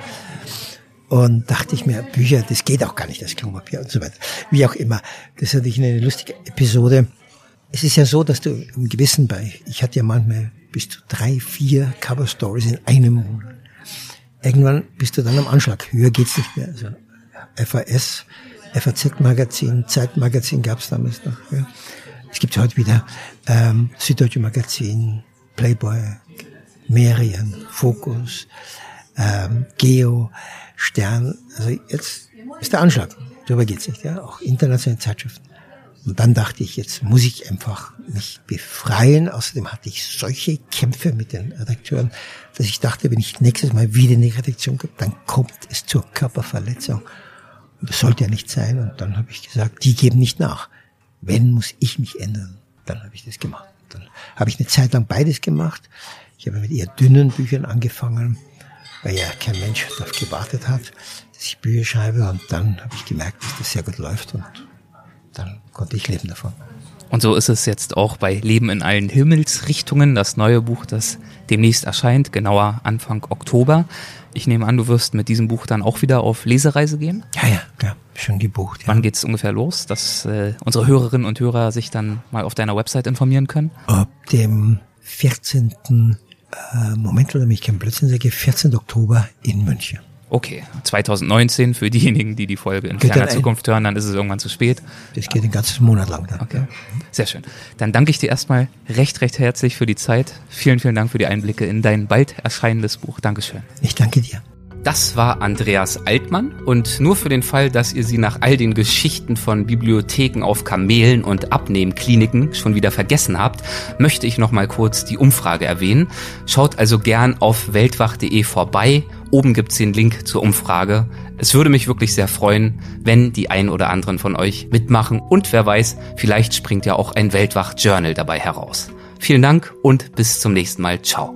Und dachte ich mir, Bücher, das geht auch gar nicht, das Klopapier und so weiter. Wie auch immer. Das hatte ich eine lustige Episode. Es ist ja so, dass du im Gewissen bei, ich hatte ja manchmal bis zu drei, vier Cover Stories in einem Monat. Irgendwann bist du dann am Anschlag. Höher geht's nicht mehr. Also FAS, FAZ-Magazin, Zeitmagazin gab's damals noch. Ja. Es gibt heute wieder ähm, Süddeutsche Magazin, Playboy, Merien, Fokus, ähm, Geo, Stern. Also jetzt ist der Anschlag. Darüber geht's nicht. Ja? Auch internationale Zeitschriften. Und dann dachte ich, jetzt muss ich einfach mich befreien. Außerdem hatte ich solche Kämpfe mit den Redakteuren, dass ich dachte, wenn ich nächstes Mal wieder in die Redaktion komme, dann kommt es zur Körperverletzung. Und das sollte ja nicht sein. Und dann habe ich gesagt, die geben nicht nach. Wenn, muss ich mich ändern. Dann habe ich das gemacht. Dann habe ich eine Zeit lang beides gemacht. Ich habe mit eher dünnen Büchern angefangen, weil ja kein Mensch darauf gewartet hat, dass ich Bücher schreibe. Und dann habe ich gemerkt, dass das sehr gut läuft. Und dann konnte ich leben davon. Und so ist es jetzt auch bei Leben in allen Himmelsrichtungen, das neue Buch, das demnächst erscheint, genauer Anfang Oktober. Ich nehme an, du wirst mit diesem Buch dann auch wieder auf Lesereise gehen? Ja, ja, ja schon gebucht. Ja. Wann geht es ungefähr los, dass äh, unsere Hörerinnen und Hörer sich dann mal auf deiner Website informieren können? Ab dem 14. Äh, Moment, oder mich kein Blödsinn sage, 14. Oktober in München. Okay, 2019 für diejenigen, die die Folge in ferner Zukunft hören, dann ist es irgendwann zu spät. Das geht den ganzen Monat lang. Dann. Okay, sehr schön. Dann danke ich dir erstmal recht, recht herzlich für die Zeit. Vielen, vielen Dank für die Einblicke in dein bald erscheinendes Buch. Dankeschön. Ich danke dir. Das war Andreas Altmann und nur für den Fall, dass ihr sie nach all den Geschichten von Bibliotheken auf Kamelen und Abnehmkliniken schon wieder vergessen habt, möchte ich noch mal kurz die Umfrage erwähnen. Schaut also gern auf weltwach.de vorbei. Oben gibt's den Link zur Umfrage. Es würde mich wirklich sehr freuen, wenn die ein oder anderen von euch mitmachen und wer weiß, vielleicht springt ja auch ein Weltwach Journal dabei heraus. Vielen Dank und bis zum nächsten Mal. Ciao.